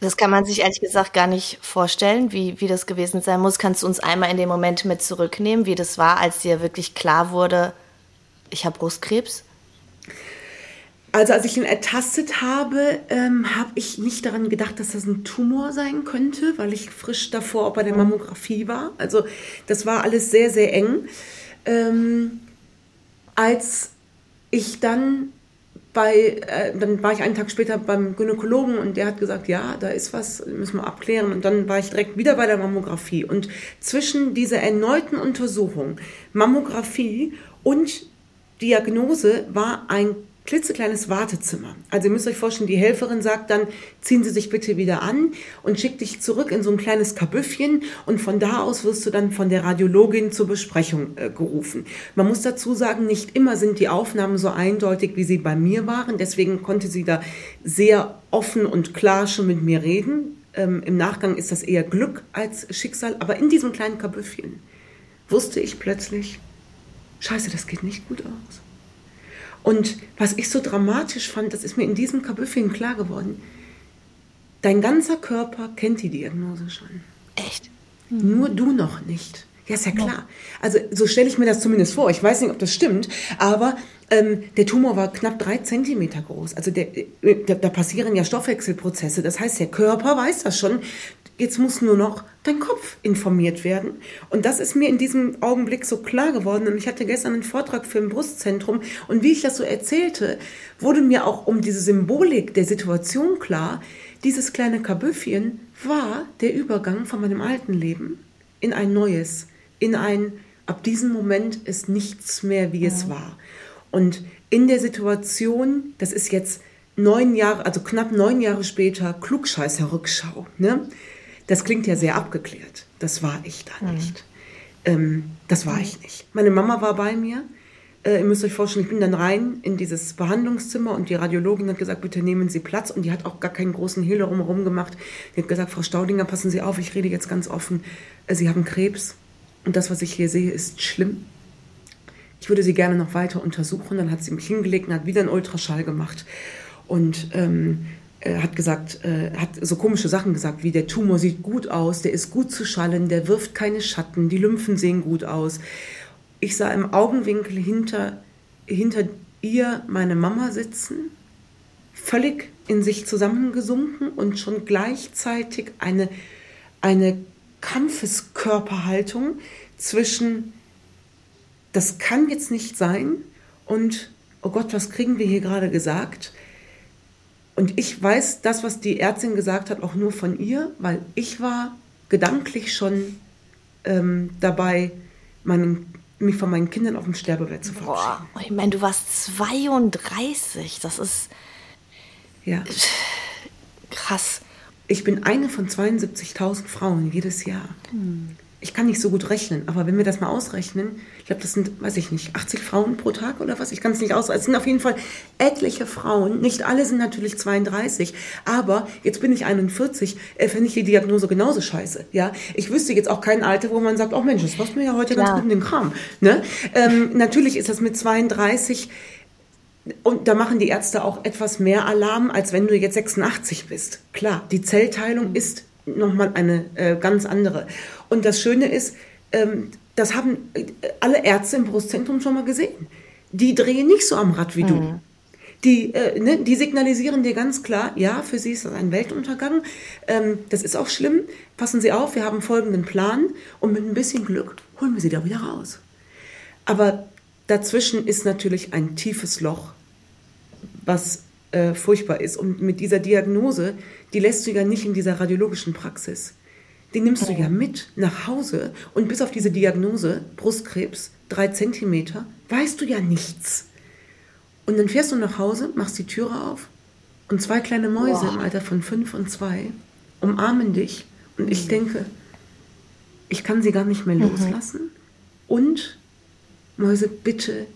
Das kann man sich ehrlich gesagt gar nicht vorstellen, wie, wie das gewesen sein muss. Kannst du uns einmal in den Moment mit zurücknehmen, wie das war, als dir wirklich klar wurde, ich habe Brustkrebs? Also als ich ihn ertastet habe, ähm, habe ich nicht daran gedacht, dass das ein Tumor sein könnte, weil ich frisch davor auch bei der Mammographie war. Also das war alles sehr, sehr eng. Ähm, als ich dann bei, äh, dann war ich einen Tag später beim Gynäkologen und der hat gesagt, ja, da ist was, müssen wir abklären. Und dann war ich direkt wieder bei der Mammographie. Und zwischen dieser erneuten Untersuchung, Mammographie und Diagnose war ein klitzekleines Wartezimmer. Also ihr müsst euch vorstellen, die Helferin sagt dann, ziehen Sie sich bitte wieder an und schickt dich zurück in so ein kleines Kabüffchen und von da aus wirst du dann von der Radiologin zur Besprechung äh, gerufen. Man muss dazu sagen, nicht immer sind die Aufnahmen so eindeutig, wie sie bei mir waren. Deswegen konnte sie da sehr offen und klar schon mit mir reden. Ähm, Im Nachgang ist das eher Glück als Schicksal. Aber in diesem kleinen Kabüffchen wusste ich plötzlich, scheiße, das geht nicht gut aus. Und was ich so dramatisch fand, das ist mir in diesem Kabüffchen klar geworden. Dein ganzer Körper kennt die Diagnose schon. Echt? Mhm. Nur du noch nicht. Ja, ist ja klar. Also so stelle ich mir das zumindest vor. Ich weiß nicht, ob das stimmt, aber ähm, der Tumor war knapp drei Zentimeter groß. Also der, äh, da, da passieren ja Stoffwechselprozesse. Das heißt, der Körper weiß das schon. Jetzt muss nur noch dein Kopf informiert werden. Und das ist mir in diesem Augenblick so klar geworden. Und ich hatte gestern einen Vortrag für ein Brustzentrum. Und wie ich das so erzählte, wurde mir auch um diese Symbolik der Situation klar. Dieses kleine Kabüffchen war der Übergang von meinem alten Leben in ein neues, in ein, ab diesem Moment ist nichts mehr, wie ja. es war. Und in der Situation, das ist jetzt neun Jahre, also knapp neun Jahre später, Klugscheißer Rückschau, ne? Das klingt ja sehr abgeklärt. Das war ich da mhm. nicht. Ähm, das war ich nicht. Meine Mama war bei mir. Äh, ihr müsst euch vorstellen, ich bin dann rein in dieses Behandlungszimmer und die Radiologin hat gesagt, bitte nehmen Sie Platz. Und die hat auch gar keinen großen Hehl drumherum gemacht. Die hat gesagt, Frau Staudinger, passen Sie auf, ich rede jetzt ganz offen. Äh, Sie haben Krebs und das, was ich hier sehe, ist schlimm. Ich würde Sie gerne noch weiter untersuchen. Dann hat sie mich hingelegt und hat wieder einen Ultraschall gemacht. Und ähm, äh, hat gesagt, äh, hat so komische Sachen gesagt, wie der Tumor sieht gut aus, der ist gut zu schallen, der wirft keine Schatten, die Lymphen sehen gut aus. Ich sah im Augenwinkel hinter, hinter ihr meine Mama sitzen, völlig in sich zusammengesunken und schon gleichzeitig eine, eine Kampfeskörperhaltung zwischen, das kann jetzt nicht sein und, oh Gott, was kriegen wir hier gerade gesagt? Und ich weiß das, was die Ärztin gesagt hat, auch nur von ihr, weil ich war gedanklich schon ähm, dabei, meinen, mich von meinen Kindern auf dem Sterbebett zu verabschieden. Boah, ich meine, du warst 32. Das ist ja. krass. Ich bin eine von 72.000 Frauen jedes Jahr. Hm ich kann nicht so gut rechnen, aber wenn wir das mal ausrechnen, ich glaube, das sind, weiß ich nicht, 80 Frauen pro Tag oder was? Ich kann es nicht ausrechnen. Es sind auf jeden Fall etliche Frauen. Nicht alle sind natürlich 32, aber jetzt bin ich 41, äh, finde ich die Diagnose genauso scheiße. Ja, ich wüsste jetzt auch kein Alter, wo man sagt, oh Mensch, das passt mir ja heute Klar. ganz gut in den Kram. Ne? Ähm, natürlich ist das mit 32 und da machen die Ärzte auch etwas mehr Alarm, als wenn du jetzt 86 bist. Klar, die Zellteilung ist nochmal eine äh, ganz andere. Und das Schöne ist, ähm, das haben äh, alle Ärzte im Brustzentrum schon mal gesehen. Die drehen nicht so am Rad wie mhm. du. Die, äh, ne, die signalisieren dir ganz klar, ja, für sie ist das ein Weltuntergang. Ähm, das ist auch schlimm. Passen Sie auf, wir haben folgenden Plan und mit ein bisschen Glück holen wir sie da wieder raus. Aber dazwischen ist natürlich ein tiefes Loch, was äh, furchtbar ist. Und mit dieser Diagnose, die lässt du ja nicht in dieser radiologischen Praxis. Die nimmst du ja mit nach Hause und bis auf diese Diagnose, Brustkrebs, drei Zentimeter, weißt du ja nichts. Und dann fährst du nach Hause, machst die Türe auf und zwei kleine Mäuse Boah. im Alter von fünf und zwei umarmen dich. Und ich mhm. denke, ich kann sie gar nicht mehr mhm. loslassen. Mhm. Und, Mäuse, bitte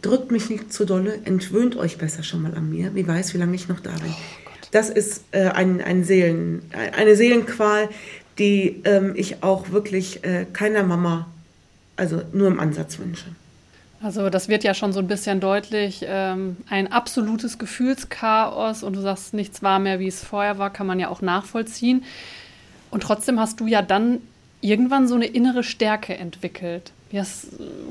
drückt mich nicht zu dolle, entwöhnt euch besser schon mal an mir. Wie weiß, wie lange ich noch da bin. Oh das ist äh, ein, ein Seelen, eine Seelenqual, die ähm, ich auch wirklich äh, keiner Mama, also nur im Ansatz wünsche. Also das wird ja schon so ein bisschen deutlich, ähm, ein absolutes Gefühlschaos und du sagst, nichts war mehr, wie es vorher war, kann man ja auch nachvollziehen. Und trotzdem hast du ja dann irgendwann so eine innere Stärke entwickelt. Hast,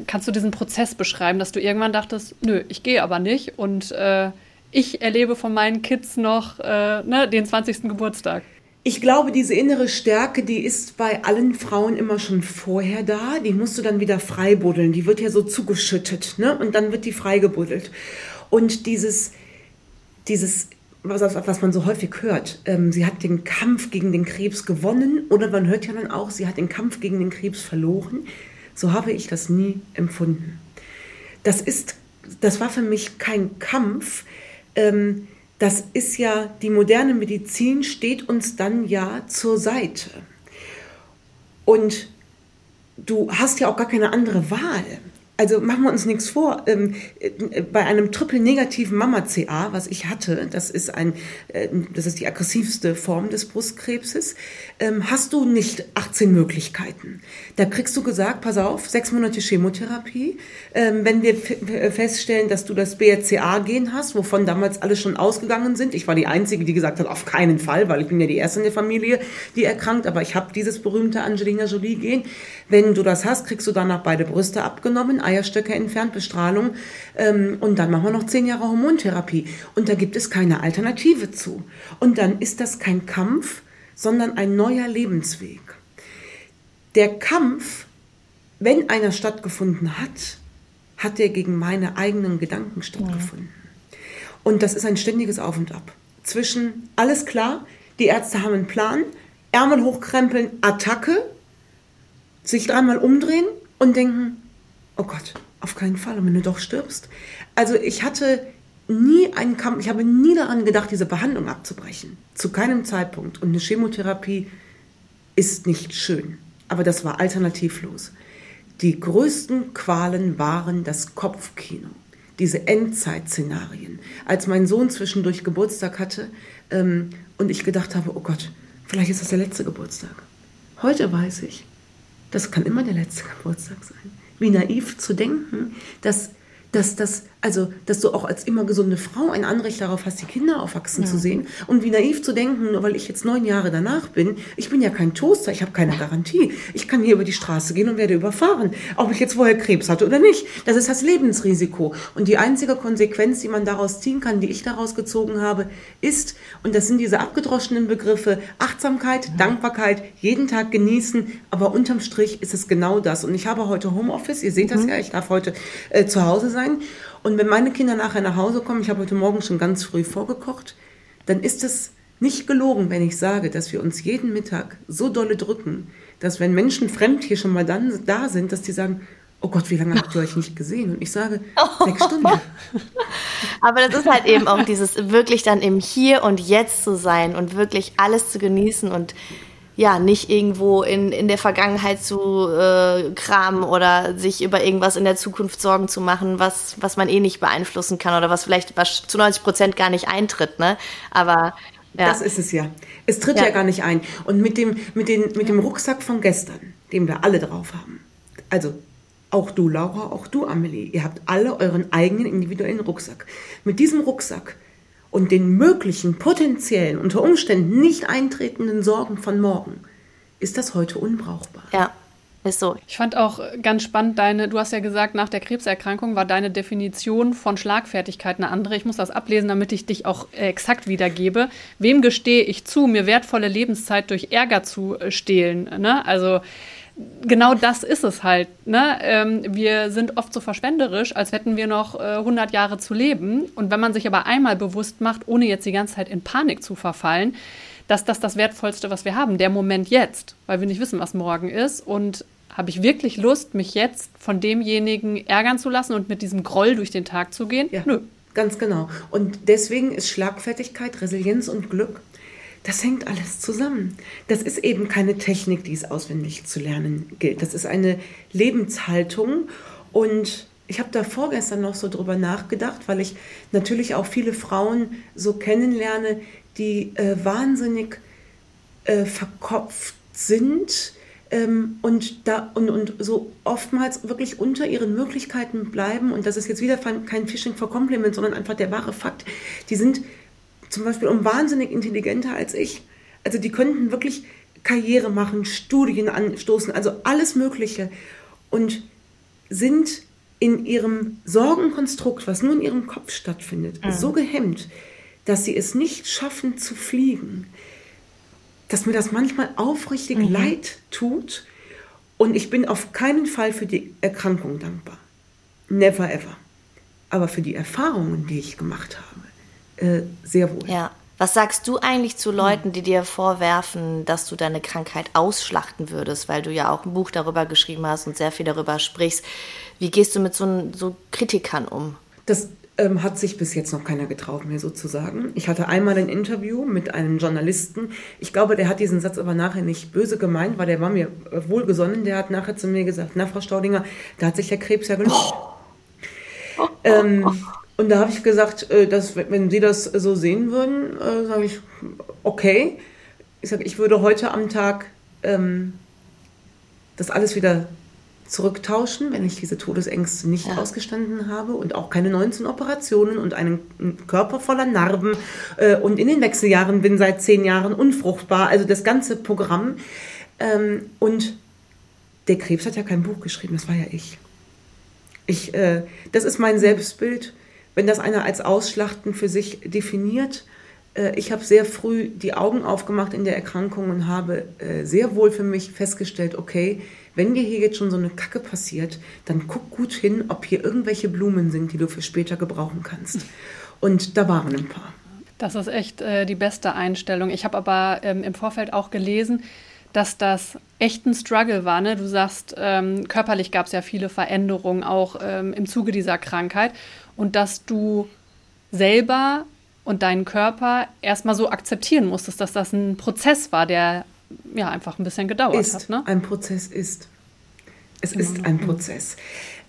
kannst du diesen Prozess beschreiben, dass du irgendwann dachtest, nö, ich gehe aber nicht und äh, ich erlebe von meinen Kids noch äh, ne, den 20. Geburtstag? Ich glaube, diese innere Stärke, die ist bei allen Frauen immer schon vorher da. Die musst du dann wieder freibuddeln. Die wird ja so zugeschüttet, ne? Und dann wird die freigebuddelt. Und dieses, dieses, was, was man so häufig hört, ähm, sie hat den Kampf gegen den Krebs gewonnen oder man hört ja dann auch, sie hat den Kampf gegen den Krebs verloren. So habe ich das nie empfunden. Das ist, das war für mich kein Kampf. Ähm, das ist ja, die moderne Medizin steht uns dann ja zur Seite. Und du hast ja auch gar keine andere Wahl also machen wir uns nichts vor, ähm, äh, bei einem triple-negativen Mama-CA, was ich hatte, das ist, ein, äh, das ist die aggressivste Form des Brustkrebses, ähm, hast du nicht 18 Möglichkeiten. Da kriegst du gesagt, pass auf, sechs Monate Chemotherapie. Ähm, wenn wir feststellen, dass du das BRCA-Gen hast, wovon damals alle schon ausgegangen sind, ich war die Einzige, die gesagt hat, auf keinen Fall, weil ich bin ja die Erste in der Familie, die erkrankt, aber ich habe dieses berühmte Angelina Jolie-Gen. Wenn du das hast, kriegst du danach beide Brüste abgenommen, Eierstöcke entfernt, Bestrahlung ähm, und dann machen wir noch zehn Jahre Hormontherapie. Und da gibt es keine Alternative zu. Und dann ist das kein Kampf, sondern ein neuer Lebensweg. Der Kampf, wenn einer stattgefunden hat, hat er gegen meine eigenen Gedanken stattgefunden. Ja. Und das ist ein ständiges Auf und Ab. Zwischen, alles klar, die Ärzte haben einen Plan, Ärmel hochkrempeln, Attacke, sich dreimal umdrehen und denken, oh Gott, auf keinen Fall, und wenn du doch stirbst. Also ich hatte nie einen Kampf, ich habe nie daran gedacht, diese Behandlung abzubrechen. Zu keinem Zeitpunkt. Und eine Chemotherapie ist nicht schön. Aber das war alternativlos. Die größten Qualen waren das Kopfkino. Diese Endzeit-Szenarien. Als mein Sohn zwischendurch Geburtstag hatte ähm, und ich gedacht habe, oh Gott, vielleicht ist das der letzte Geburtstag. Heute weiß ich, das kann immer der letzte Geburtstag sein. Wie naiv zu denken, dass, dass, dass, also, dass du auch als immer gesunde Frau ein Anrecht darauf hast, die Kinder aufwachsen ja. zu sehen. Und wie naiv zu denken, nur weil ich jetzt neun Jahre danach bin, ich bin ja kein Toaster, ich habe keine Garantie. Ich kann hier über die Straße gehen und werde überfahren, ob ich jetzt vorher Krebs hatte oder nicht. Das ist das Lebensrisiko. Und die einzige Konsequenz, die man daraus ziehen kann, die ich daraus gezogen habe, ist, und das sind diese abgedroschenen Begriffe, Achtsamkeit, ja. Dankbarkeit, jeden Tag genießen, aber unterm Strich ist es genau das. Und ich habe heute Homeoffice, ihr seht das mhm. ja, ich darf heute äh, zu Hause sein. Und wenn meine Kinder nachher nach Hause kommen, ich habe heute Morgen schon ganz früh vorgekocht, dann ist es nicht gelogen, wenn ich sage, dass wir uns jeden Mittag so dolle drücken, dass wenn Menschen fremd hier schon mal dann da sind, dass die sagen, oh Gott, wie lange habt ihr euch nicht gesehen? Und ich sage, oh. sechs Stunden. <laughs> Aber das ist halt eben auch dieses wirklich dann im Hier und Jetzt zu sein und wirklich alles zu genießen und ja, nicht irgendwo in, in der Vergangenheit zu äh, kramen oder sich über irgendwas in der Zukunft Sorgen zu machen, was, was man eh nicht beeinflussen kann oder was vielleicht was zu 90 Prozent gar nicht eintritt, ne? Aber ja. Das ist es ja. Es tritt ja. ja, gar nicht ein. Und mit dem, mit, den, mit dem Rucksack von gestern, den wir alle drauf haben, also auch du, Laura, auch du, Amelie. Ihr habt alle euren eigenen individuellen Rucksack. Mit diesem Rucksack und den möglichen, potenziellen, unter Umständen nicht eintretenden Sorgen von morgen ist das heute unbrauchbar. Ja. Ist so. Ich fand auch ganz spannend deine, du hast ja gesagt, nach der Krebserkrankung war deine Definition von Schlagfertigkeit eine andere. Ich muss das ablesen, damit ich dich auch exakt wiedergebe. Wem gestehe ich zu, mir wertvolle Lebenszeit durch Ärger zu stehlen? Ne? Also genau das ist es halt. Ne? Ähm, wir sind oft so verschwenderisch, als hätten wir noch äh, 100 Jahre zu leben. Und wenn man sich aber einmal bewusst macht, ohne jetzt die ganze Zeit in Panik zu verfallen, dass das das Wertvollste, was wir haben, der Moment jetzt, weil wir nicht wissen, was morgen ist. Und habe ich wirklich Lust, mich jetzt von demjenigen ärgern zu lassen und mit diesem Groll durch den Tag zu gehen? Ja, Nö. Ganz genau. Und deswegen ist Schlagfertigkeit, Resilienz und Glück das hängt alles zusammen. Das ist eben keine Technik, die es auswendig zu lernen gilt. Das ist eine Lebenshaltung. Und ich habe da vorgestern noch so drüber nachgedacht, weil ich natürlich auch viele Frauen so kennenlerne, die äh, wahnsinnig äh, verkopft sind ähm, und, da, und, und so oftmals wirklich unter ihren Möglichkeiten bleiben. Und das ist jetzt wieder kein Fishing for Compliment, sondern einfach der wahre Fakt. Die sind zum Beispiel um wahnsinnig intelligenter als ich. Also die könnten wirklich Karriere machen, Studien anstoßen, also alles Mögliche und sind in ihrem Sorgenkonstrukt, was nur in ihrem Kopf stattfindet, mhm. so gehemmt, dass sie es nicht schaffen zu fliegen, dass mir das manchmal aufrichtig mhm. leid tut und ich bin auf keinen Fall für die Erkrankung dankbar. Never ever. Aber für die Erfahrungen, die ich gemacht habe, äh, sehr wohl. Ja. Was sagst du eigentlich zu Leuten, die dir vorwerfen, dass du deine Krankheit ausschlachten würdest, weil du ja auch ein Buch darüber geschrieben hast und sehr viel darüber sprichst? Wie gehst du mit so, so Kritikern um? Das ähm, hat sich bis jetzt noch keiner getraut, mir sozusagen. Ich hatte einmal ein Interview mit einem Journalisten. Ich glaube, der hat diesen Satz aber nachher nicht böse gemeint, weil der war mir wohlgesonnen. Der hat nachher zu mir gesagt, na, Frau Staudinger, da hat sich der Krebs ja gelöst. Oh. Ähm, und da habe ich gesagt, äh, dass wenn Sie das so sehen würden, äh, sage ich, okay. Ich sage, ich würde heute am Tag ähm, das alles wieder zurücktauschen, wenn ich diese Todesängste nicht ja. ausgestanden habe und auch keine 19 Operationen und einen Körper voller Narben äh, und in den Wechseljahren bin seit zehn Jahren unfruchtbar, also das ganze Programm. Ähm, und der Krebs hat ja kein Buch geschrieben, das war ja ich. ich äh, das ist mein Selbstbild wenn das einer als Ausschlachten für sich definiert, äh, ich habe sehr früh die Augen aufgemacht in der Erkrankung und habe äh, sehr wohl für mich festgestellt, okay, wenn dir hier jetzt schon so eine Kacke passiert, dann guck gut hin, ob hier irgendwelche Blumen sind, die du für später gebrauchen kannst. Und da waren ein paar. Das ist echt äh, die beste Einstellung. Ich habe aber ähm, im Vorfeld auch gelesen, dass das echt ein Struggle war. Ne? Du sagst, ähm, körperlich gab es ja viele Veränderungen auch ähm, im Zuge dieser Krankheit und dass du selber und deinen Körper erstmal so akzeptieren musstest, dass das ein Prozess war, der ja einfach ein bisschen gedauert ist, hat. Ne? Ein Prozess ist. Es genau. ist ein Prozess.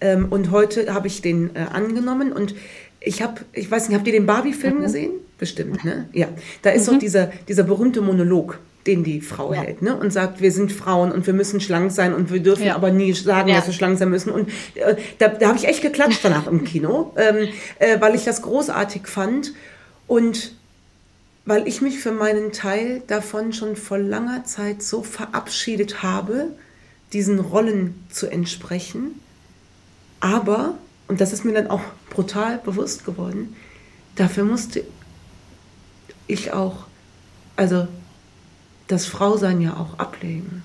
Ähm, und heute habe ich den äh, angenommen und ich habe, ich weiß nicht, habt ihr den Barbie-Film mhm. gesehen? Bestimmt, ne? Ja. Da ist mhm. doch dieser, dieser berühmte Monolog den die Frau ja. hält, ne? Und sagt, wir sind Frauen und wir müssen schlank sein und wir dürfen ja. aber nie sagen, ja. dass wir schlank sein müssen. Und äh, da, da habe ich echt geklatscht danach im Kino, ähm, äh, weil ich das großartig fand und weil ich mich für meinen Teil davon schon vor langer Zeit so verabschiedet habe, diesen Rollen zu entsprechen. Aber, und das ist mir dann auch brutal bewusst geworden, dafür musste ich auch, also das Frausein ja auch ablegen.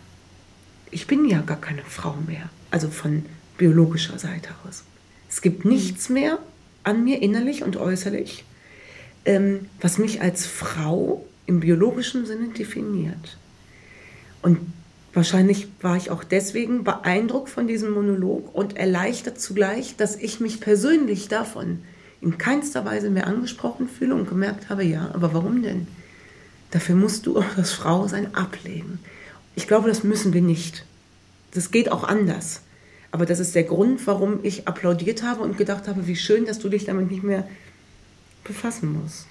Ich bin ja gar keine Frau mehr, also von biologischer Seite aus. Es gibt nichts mehr an mir innerlich und äußerlich, ähm, was mich als Frau im biologischen Sinne definiert. Und Wahrscheinlich war ich auch deswegen beeindruckt von diesem Monolog und erleichtert zugleich, dass ich mich persönlich davon in keinster Weise mehr angesprochen fühle und gemerkt habe, ja, aber warum denn? Dafür musst du <laughs> auch das Frausein ablegen. Ich glaube, das müssen wir nicht. Das geht auch anders. Aber das ist der Grund, warum ich applaudiert habe und gedacht habe, wie schön, dass du dich damit nicht mehr befassen musst.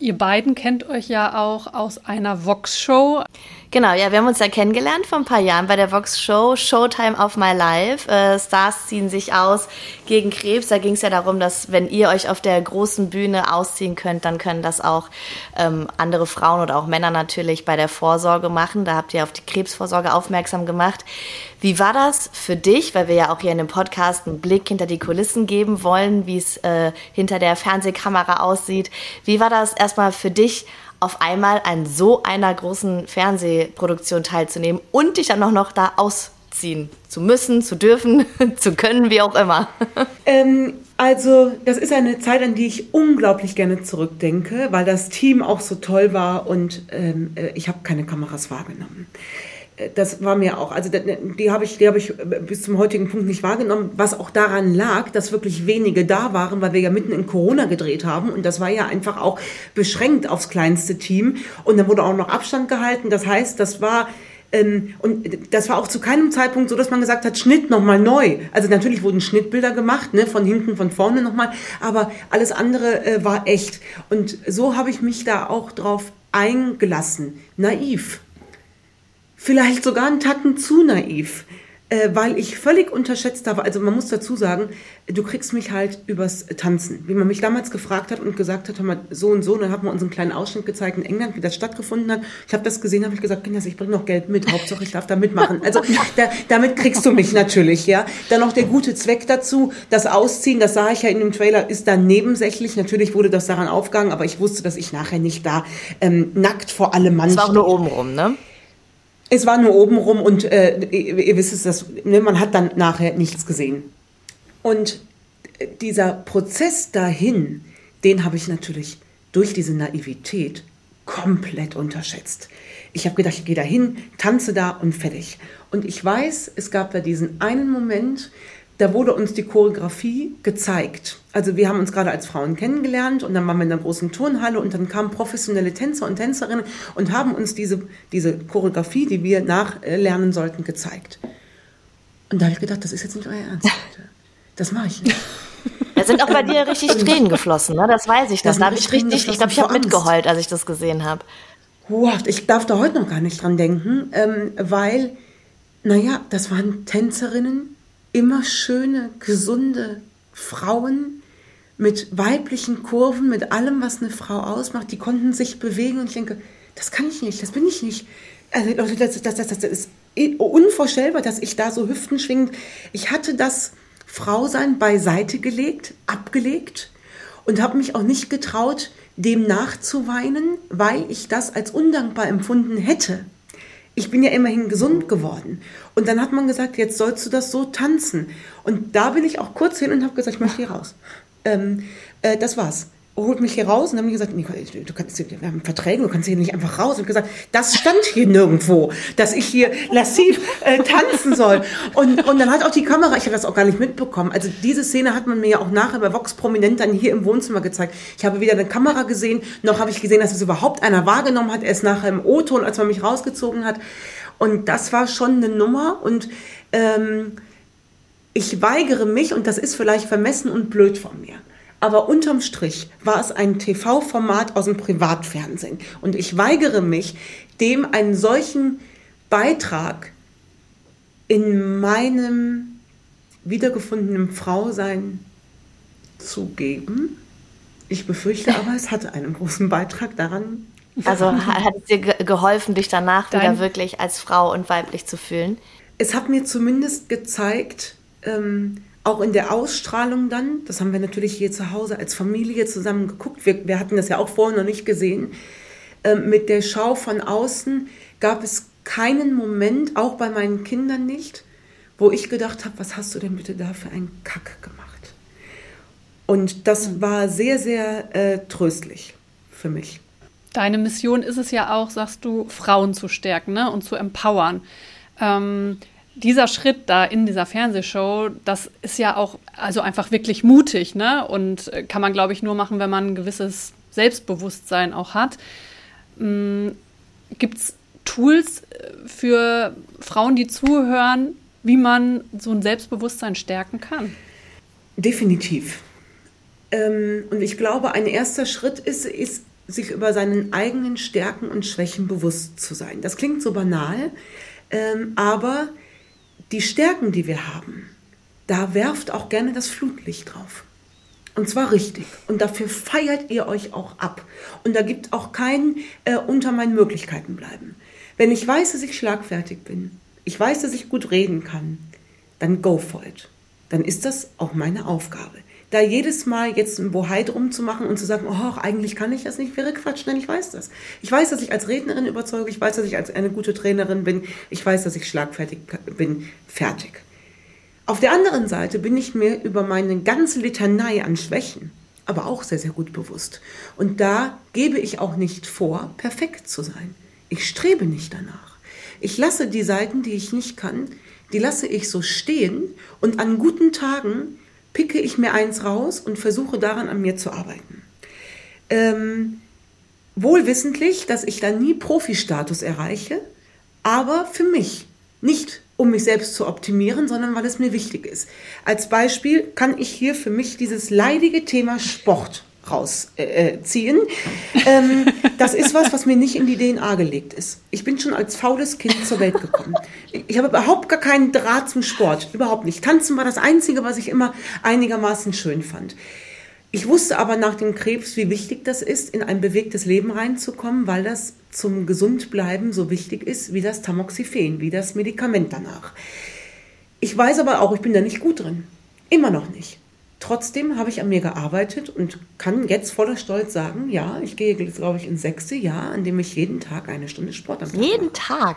Ihr beiden kennt euch ja auch aus einer Vox-Show. Genau, ja, wir haben uns ja kennengelernt vor ein paar Jahren bei der Vox-Show Showtime of My Life. Äh, Stars ziehen sich aus gegen Krebs. Da ging es ja darum, dass wenn ihr euch auf der großen Bühne ausziehen könnt, dann können das auch ähm, andere Frauen oder auch Männer natürlich bei der Vorsorge machen. Da habt ihr auf die Krebsvorsorge aufmerksam gemacht. Wie war das für dich, weil wir ja auch hier in dem Podcast einen Blick hinter die Kulissen geben wollen, wie es äh, hinter der Fernsehkamera aussieht? Wie war das erstmal für dich, auf einmal an so einer großen Fernsehproduktion teilzunehmen und dich dann auch noch da ausziehen zu müssen, zu dürfen, <laughs> zu können, wie auch immer? <laughs> Ähm, also, das ist eine Zeit, an die ich unglaublich gerne zurückdenke, weil das Team auch so toll war und ähm, äh, ich habe keine Kameras wahrgenommen das war mir auch, also die habe ich, die habe ich bis zum heutigen Punkt nicht wahrgenommen, was auch daran lag, dass wirklich wenige da waren, weil wir ja mitten in Corona gedreht haben und das war ja einfach auch beschränkt aufs kleinste Team und dann wurde auch noch Abstand gehalten. Das heißt, das war ähm, und das war auch zu keinem Zeitpunkt so, dass man gesagt hat, Schnitt nochmal neu. Also natürlich wurden Schnittbilder gemacht, ne, von hinten, von vorne nochmal, aber alles andere äh, war echt. Und so habe ich mich da auch drauf eingelassen. Naiv vielleicht sogar einen Tacken zu naiv, äh, weil ich völlig unterschätzt habe. Also man muss dazu sagen, du kriegst mich halt übers Tanzen. Wie man mich damals gefragt hat und gesagt hat, mal, so und so, dann haben wir uns einen kleinen Ausschnitt gezeigt in England, wie das stattgefunden hat. Ich habe das gesehen, habe ich gesagt, Kinders, ich bringe noch Geld mit, Hauptsache ich darf da mitmachen. Also da, damit kriegst du mich natürlich, ja. Dann noch der gute Zweck dazu, das Ausziehen, das sah ich ja in dem Trailer, ist dann nebensächlich. Natürlich wurde das daran aufgegangen, aber ich wusste, dass ich nachher nicht da ähm, nackt vor allem Mann Das war auch nur oben rum, ne? Es war nur oben rum und äh, ihr, wisst es, das, ne, man hat dann nachher nichts gesehen. Und dieser Prozess dahin, den habe ich natürlich durch diese Naivität komplett unterschätzt. Ich habe gedacht, ich gehe dahin, tanze da und fertig. Und ich weiß, es gab da diesen einen Moment, da wurde uns die Choreografie gezeigt. Also wir haben uns gerade als Frauen kennengelernt und dann waren wir in einer großen Turnhalle und dann kamen professionelle Tänzer und Tänzerinnen und haben uns diese, diese Choreografie, die wir nachlernen sollten, gezeigt. Und da habe ich gedacht, das ist jetzt nicht euer Ernst, <laughs> Leute. Das mache ich nicht. Da sind auch bei dir richtig Tränen geflossen, ne? Das weiß ich. Das, da habe ich richtig, ich glaube, ich habe mitgeheult, als ich das gesehen habe. Wow, ich darf da heute noch gar nicht dran denken, ähm, weil, naja, das waren Tänzerinnen, immer schöne, gesunde Frauen mit weiblichen Kurven, mit allem, was eine Frau ausmacht. Die konnten sich bewegen und ich denke, das kann ich nicht, das bin ich nicht. Also das, das, das, das ist unvorstellbar, dass ich da so hüftenschwingend. Ich hatte das Frausein beiseite gelegt, abgelegt und habe mich auch nicht getraut, dem nachzuweinen, weil ich das als undankbar empfunden hätte ich bin ja immerhin gesund geworden. Und dann hat man gesagt, jetzt sollst du das so tanzen. Und da bin ich auch kurz hin und habe gesagt, ich möchte hier raus. Ähm, äh, das war's holt mich hier raus und dann haben die gesagt, Nicole, du kannst, wir haben Verträge, du kannst hier nicht einfach raus. Und gesagt, das stand hier nirgendwo, dass ich hier lassiv äh, tanzen soll. Und, und dann hat auch die Kamera, ich habe das auch gar nicht mitbekommen. Also diese Szene hat man mir ja auch nachher bei Vox Prominent dann hier im Wohnzimmer gezeigt. Ich habe weder eine Kamera gesehen, noch habe ich gesehen, dass es überhaupt einer wahrgenommen hat. Erst nachher im O-Ton, als man mich rausgezogen hat. Und das war schon eine Nummer und ähm, ich weigere mich, und das ist vielleicht vermessen und blöd von mir, aber unterm Strich war es ein TV-Format aus dem Privatfernsehen. Und ich weigere mich, dem einen solchen Beitrag in meinem wiedergefundenen Frausein zu geben. Ich befürchte aber, es hatte einen großen Beitrag daran. Also hat es dir geholfen, dich danach Dein wieder wirklich als Frau und weiblich zu fühlen? Es hat mir zumindest gezeigt, ähm, auch in der Ausstrahlung dann, das haben wir natürlich hier zu Hause als Familie zusammen geguckt, wir, wir hatten das ja auch vorher noch nicht gesehen, äh, mit der Schau von außen gab es keinen Moment, auch bei meinen Kindern nicht, wo ich gedacht habe, was hast du denn bitte da für einen Kack gemacht? Und das war sehr, sehr äh, tröstlich für mich. Deine Mission ist es ja auch, sagst du, Frauen zu stärken ne? und zu empowern. Ähm, dieser Schritt da in dieser Fernsehshow, das ist ja auch also einfach wirklich mutig, ne? Und äh, kann man, glaube ich, nur machen, wenn man ein gewisses Selbstbewusstsein auch hat. Ähm, Gibt es Tools äh, für Frauen, die zuhören, wie man so ein Selbstbewusstsein stärken kann? Definitiv. Ähm, und ich glaube, ein erster Schritt ist, ist, sich über seinen eigenen Stärken und Schwächen bewusst zu sein. Das klingt so banal, ähm, aber die Stärken, die wir haben, da werft auch gerne das Flutlicht drauf. Und zwar richtig. Und dafür feiert ihr euch auch ab. Und da gibt auch kein äh, unter meinen Möglichkeiten bleiben. Wenn ich weiß, dass ich schlagfertig bin, ich weiß, dass ich gut reden kann, dann go for it. Dann ist das auch meine Aufgabe. Da jedes Mal jetzt ein Bohai drum zu machen und zu sagen, oh, eigentlich kann ich das nicht, wäre Quatsch, denn ich weiß das. Ich weiß, dass ich als Rednerin überzeuge, ich weiß, dass ich als eine gute Trainerin bin, ich weiß, dass ich schlagfertig bin, fertig. Auf der anderen Seite bin ich mir über meine ganze Litanei an Schwächen aber auch sehr, sehr gut bewusst. Und da gebe ich auch nicht vor, perfekt zu sein. Ich strebe nicht danach. Ich lasse die Seiten, die ich nicht kann, die lasse ich so stehen und an guten Tagen picke ich mir eins raus und versuche daran an mir zu arbeiten. Ähm, wohlwissentlich, dass ich da nie Profi-Status erreiche, aber für mich, nicht um mich selbst zu optimieren, sondern weil es mir wichtig ist. Als Beispiel kann ich hier für mich dieses leidige Thema Sport rausziehen. Äh, ähm, das ist was, was mir nicht in die DNA gelegt ist. Ich bin schon als faules Kind zur Welt gekommen. Ich habe überhaupt gar keinen Draht zum Sport, überhaupt nicht. Tanzen war das Einzige, was ich immer einigermaßen schön fand. Ich wusste aber nach dem Krebs, wie wichtig das ist, in ein bewegtes Leben reinzukommen, weil das zum Gesundbleiben so wichtig ist wie das Tamoxifen, wie das Medikament danach. Ich weiß aber auch, ich bin da nicht gut drin. Immer noch nicht. Trotzdem habe ich an mir gearbeitet und kann jetzt voller Stolz sagen, ja, ich gehe jetzt, glaube ich, ins sechste Jahr, an dem ich jeden Tag eine Stunde Sport am Tag Jeden mache. Tag?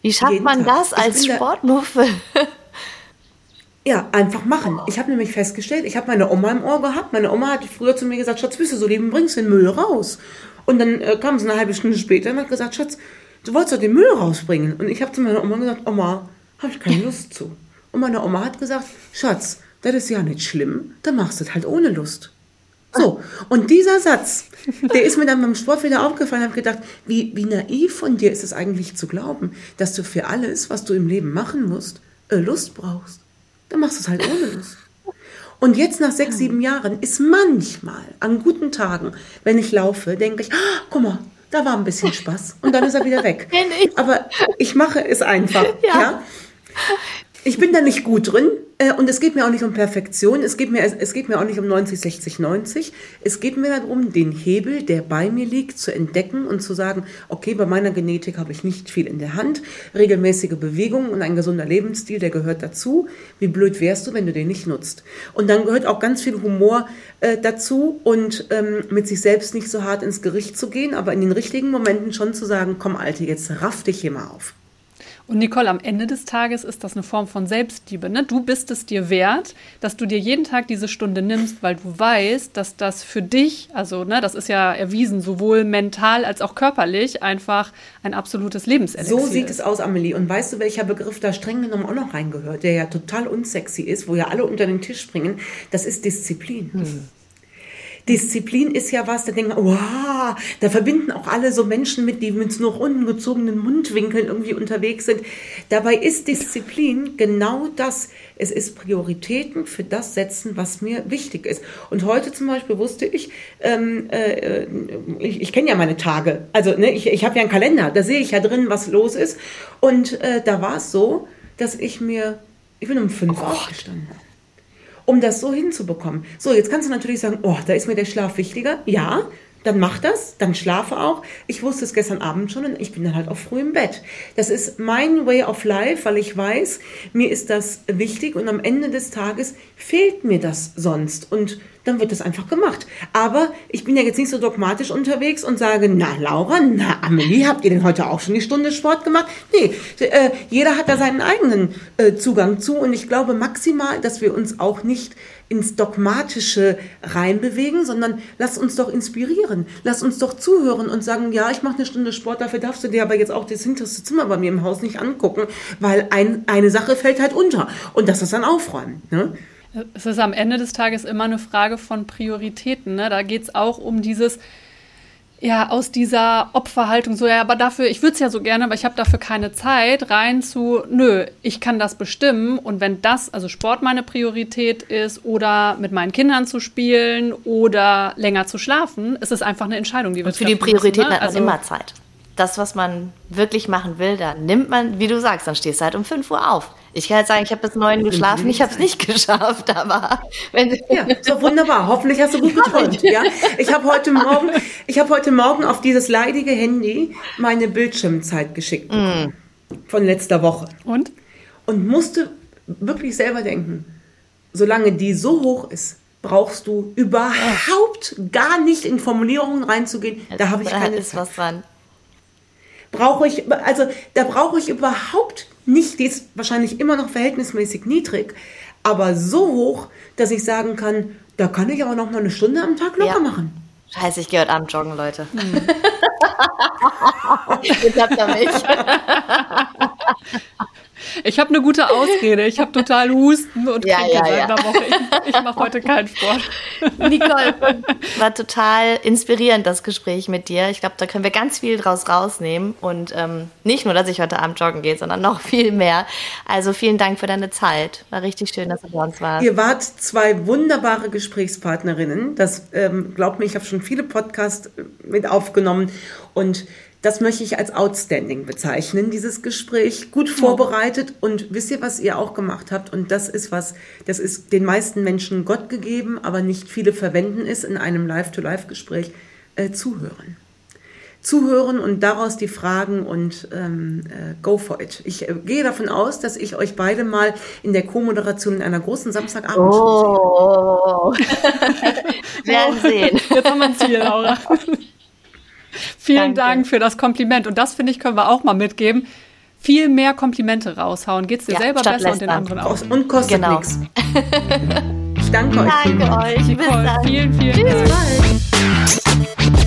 Wie schafft jeden man Tag. das als Sportmuffel? <laughs> Ja, einfach machen. Ich habe nämlich festgestellt, ich habe meine Oma im Ohr gehabt. Meine Oma hat früher zu mir gesagt, Schatz, bist du so lieben, bringst den Müll raus. Und dann äh, kam sie eine halbe Stunde später und hat gesagt, Schatz, du wolltest doch den Müll rausbringen. Und ich habe zu meiner Oma gesagt, Oma, habe ich keine Lust zu. Und meine Oma hat gesagt, Schatz, das ist ja nicht schlimm, dann machst du es halt ohne Lust. So, und dieser Satz, der ist mir dann beim Sport wieder aufgefallen, habe gedacht, wie, wie naiv von dir ist es eigentlich zu glauben, dass du für alles, was du im Leben machen musst, äh, Lust brauchst. Dann machst du es halt ohne Lust. Und jetzt nach sechs, sieben Jahren ist manchmal an guten Tagen, wenn ich laufe, denke ich, ah, guck mal, da war ein bisschen Spaß und dann ist er wieder weg. <laughs> Aber ich mache es einfach. Ja. ja? Ich bin da nicht gut drin und es geht mir auch nicht um Perfektion. Es geht, mir, es geht mir auch nicht um 90, 60, 90. Es geht mir darum, den Hebel, der bei mir liegt, zu entdecken und zu sagen, okay, bei meiner Genetik habe ich nicht viel in der Hand. Regelmäßige Bewegungen und ein gesunder Lebensstil, der gehört dazu. Wie blöd wärst du, wenn du den nicht nutzt? Und dann gehört auch ganz viel Humor äh, dazu und ähm, mit sich selbst nicht so hart ins Gericht zu gehen, aber in den richtigen Momenten schon zu sagen, komm Alte, jetzt raff dich hier mal auf. Und Nicole, am Ende des Tages ist das eine Form von Selbstliebe. Ne? Du bist es dir wert, dass du dir jeden Tag diese Stunde nimmst, weil du weißt, dass das für dich, also ne, das ist ja erwiesen, sowohl mental als auch körperlich, einfach ein absolutes Lebenselixier So sieht ist. es aus, Amelie. Und weißt du, welcher Begriff da streng genommen auch noch reingehört, der ja total unsexy ist, wo ja alle unter den Tisch springen? Das ist Disziplin. Hm. Disziplin ist ja was, da denken, wow, da verbinden auch alle so Menschen mit, die mit noch unten gezogenen Mundwinkeln irgendwie unterwegs sind. Dabei ist Disziplin genau das. Es ist Prioritäten für das setzen, was mir wichtig ist. Und heute zum Beispiel wusste ich, ähm, äh, ich, ich kenne ja meine Tage. Also ne, ich, ich habe ja einen Kalender, da sehe ich ja drin, was los ist. Und äh, da war es so, dass ich mir, ich bin um fünf oh aufgestanden um das so hinzubekommen. So, jetzt kannst du natürlich sagen, oh, da ist mir der Schlaf wichtiger. Ja, dann mach das, dann schlafe auch. Ich wusste es gestern Abend schon und ich bin dann halt auch früh im Bett. Das ist mein Way of Life, weil ich weiß, mir ist das wichtig und am Ende des Tages fehlt mir das sonst. Und dann wird das einfach gemacht. Aber ich bin ja jetzt nicht so dogmatisch unterwegs und sage, na Laura, na Amelie, habt ihr denn heute auch schon die Stunde Sport gemacht? Nee, äh, jeder hat da seinen eigenen äh, Zugang zu und ich glaube maximal, dass wir uns auch nicht ins Dogmatische reinbewegen, sondern lass uns doch inspirieren. Lass uns doch zuhören und sagen, ja, ich mache eine Stunde Sport, dafür darfst du dir aber jetzt auch das hinterste Zimmer bei mir im Haus nicht angucken, weil ein, eine Sache fällt halt unter. Und das ist dann aufräumen. Ne? Es ist am Ende des Tages immer eine Frage von Prioritäten. Ne? Da geht es auch um dieses, ja, aus dieser Opferhaltung, so, ja, aber dafür, ich würde es ja so gerne, aber ich habe dafür keine Zeit, rein zu, nö, ich kann das bestimmen. Und wenn das, also Sport meine Priorität ist oder mit meinen Kindern zu spielen oder länger zu schlafen, ist es einfach eine Entscheidung, die wir Und für die Prioritäten ne? hat man also, immer Zeit. Das, was man wirklich machen will, da nimmt man, wie du sagst, dann stehst du halt um 5 Uhr auf. Ich kann jetzt sagen, ich habe bis neun geschlafen, ich habe es nicht <laughs> geschafft, aber wenn ja, so wunderbar. Hoffentlich hast du gut geträumt. Ja, ich habe heute Morgen, ich habe heute Morgen auf dieses leidige Handy meine Bildschirmzeit geschickt mm. von letzter Woche und und musste wirklich selber denken, solange die so hoch ist, brauchst du überhaupt gar nicht in Formulierungen reinzugehen. Da habe ich keine ist Zeit. was dran. Brauche ich also da brauche ich überhaupt nicht, die ist wahrscheinlich immer noch verhältnismäßig niedrig, aber so hoch, dass ich sagen kann, da kann ich aber noch mal eine Stunde am Tag locker ja. machen. Scheiße, ich gehe heute Abend joggen, Leute. Hm. Jetzt habt ihr mich. Ich habe eine gute Ausrede. Ich habe total Husten und ja, ja, ja. Woche. Ich, ich mache heute <laughs> keinen Sport. Nicole, <laughs> war total inspirierend, das Gespräch mit dir. Ich glaube, da können wir ganz viel draus rausnehmen. Und ähm, nicht nur, dass ich heute Abend joggen gehe, sondern noch <laughs> viel mehr. Also vielen Dank für deine Zeit. War richtig schön, dass du bei uns warst. Ihr wart zwei wunderbare Gesprächspartnerinnen. Das ähm, glaubt mir, ich habe schon viele Podcasts mit aufgenommen. Und das möchte ich als outstanding bezeichnen, dieses Gespräch. Gut vorbereitet und wisst ihr, was ihr auch gemacht habt? Und das ist was, das ist den meisten Menschen Gott gegeben, aber nicht viele verwenden es in einem Live-to-Live-Gespräch, äh, zuhören. Zuhören und daraus die Fragen und ähm, äh, go for it. Ich äh, gehe davon aus, dass ich euch beide mal in der Co-Moderation in einer großen Samstagabend oh. <laughs> Werden sehen. Jetzt haben wir ein Ziel, Laura. <laughs> <laughs> Vielen Danke. Dank für das Kompliment. Und das, finde ich, können wir auch mal mitgeben. Viel mehr Komplimente raushauen. Geht es dir ja, selber besser lästern. und den anderen auch. Und kostet genau. nichts. <laughs> Ich danke euch. Danke euch. Bis dann. Vielen, vielen Tschüss. Dank.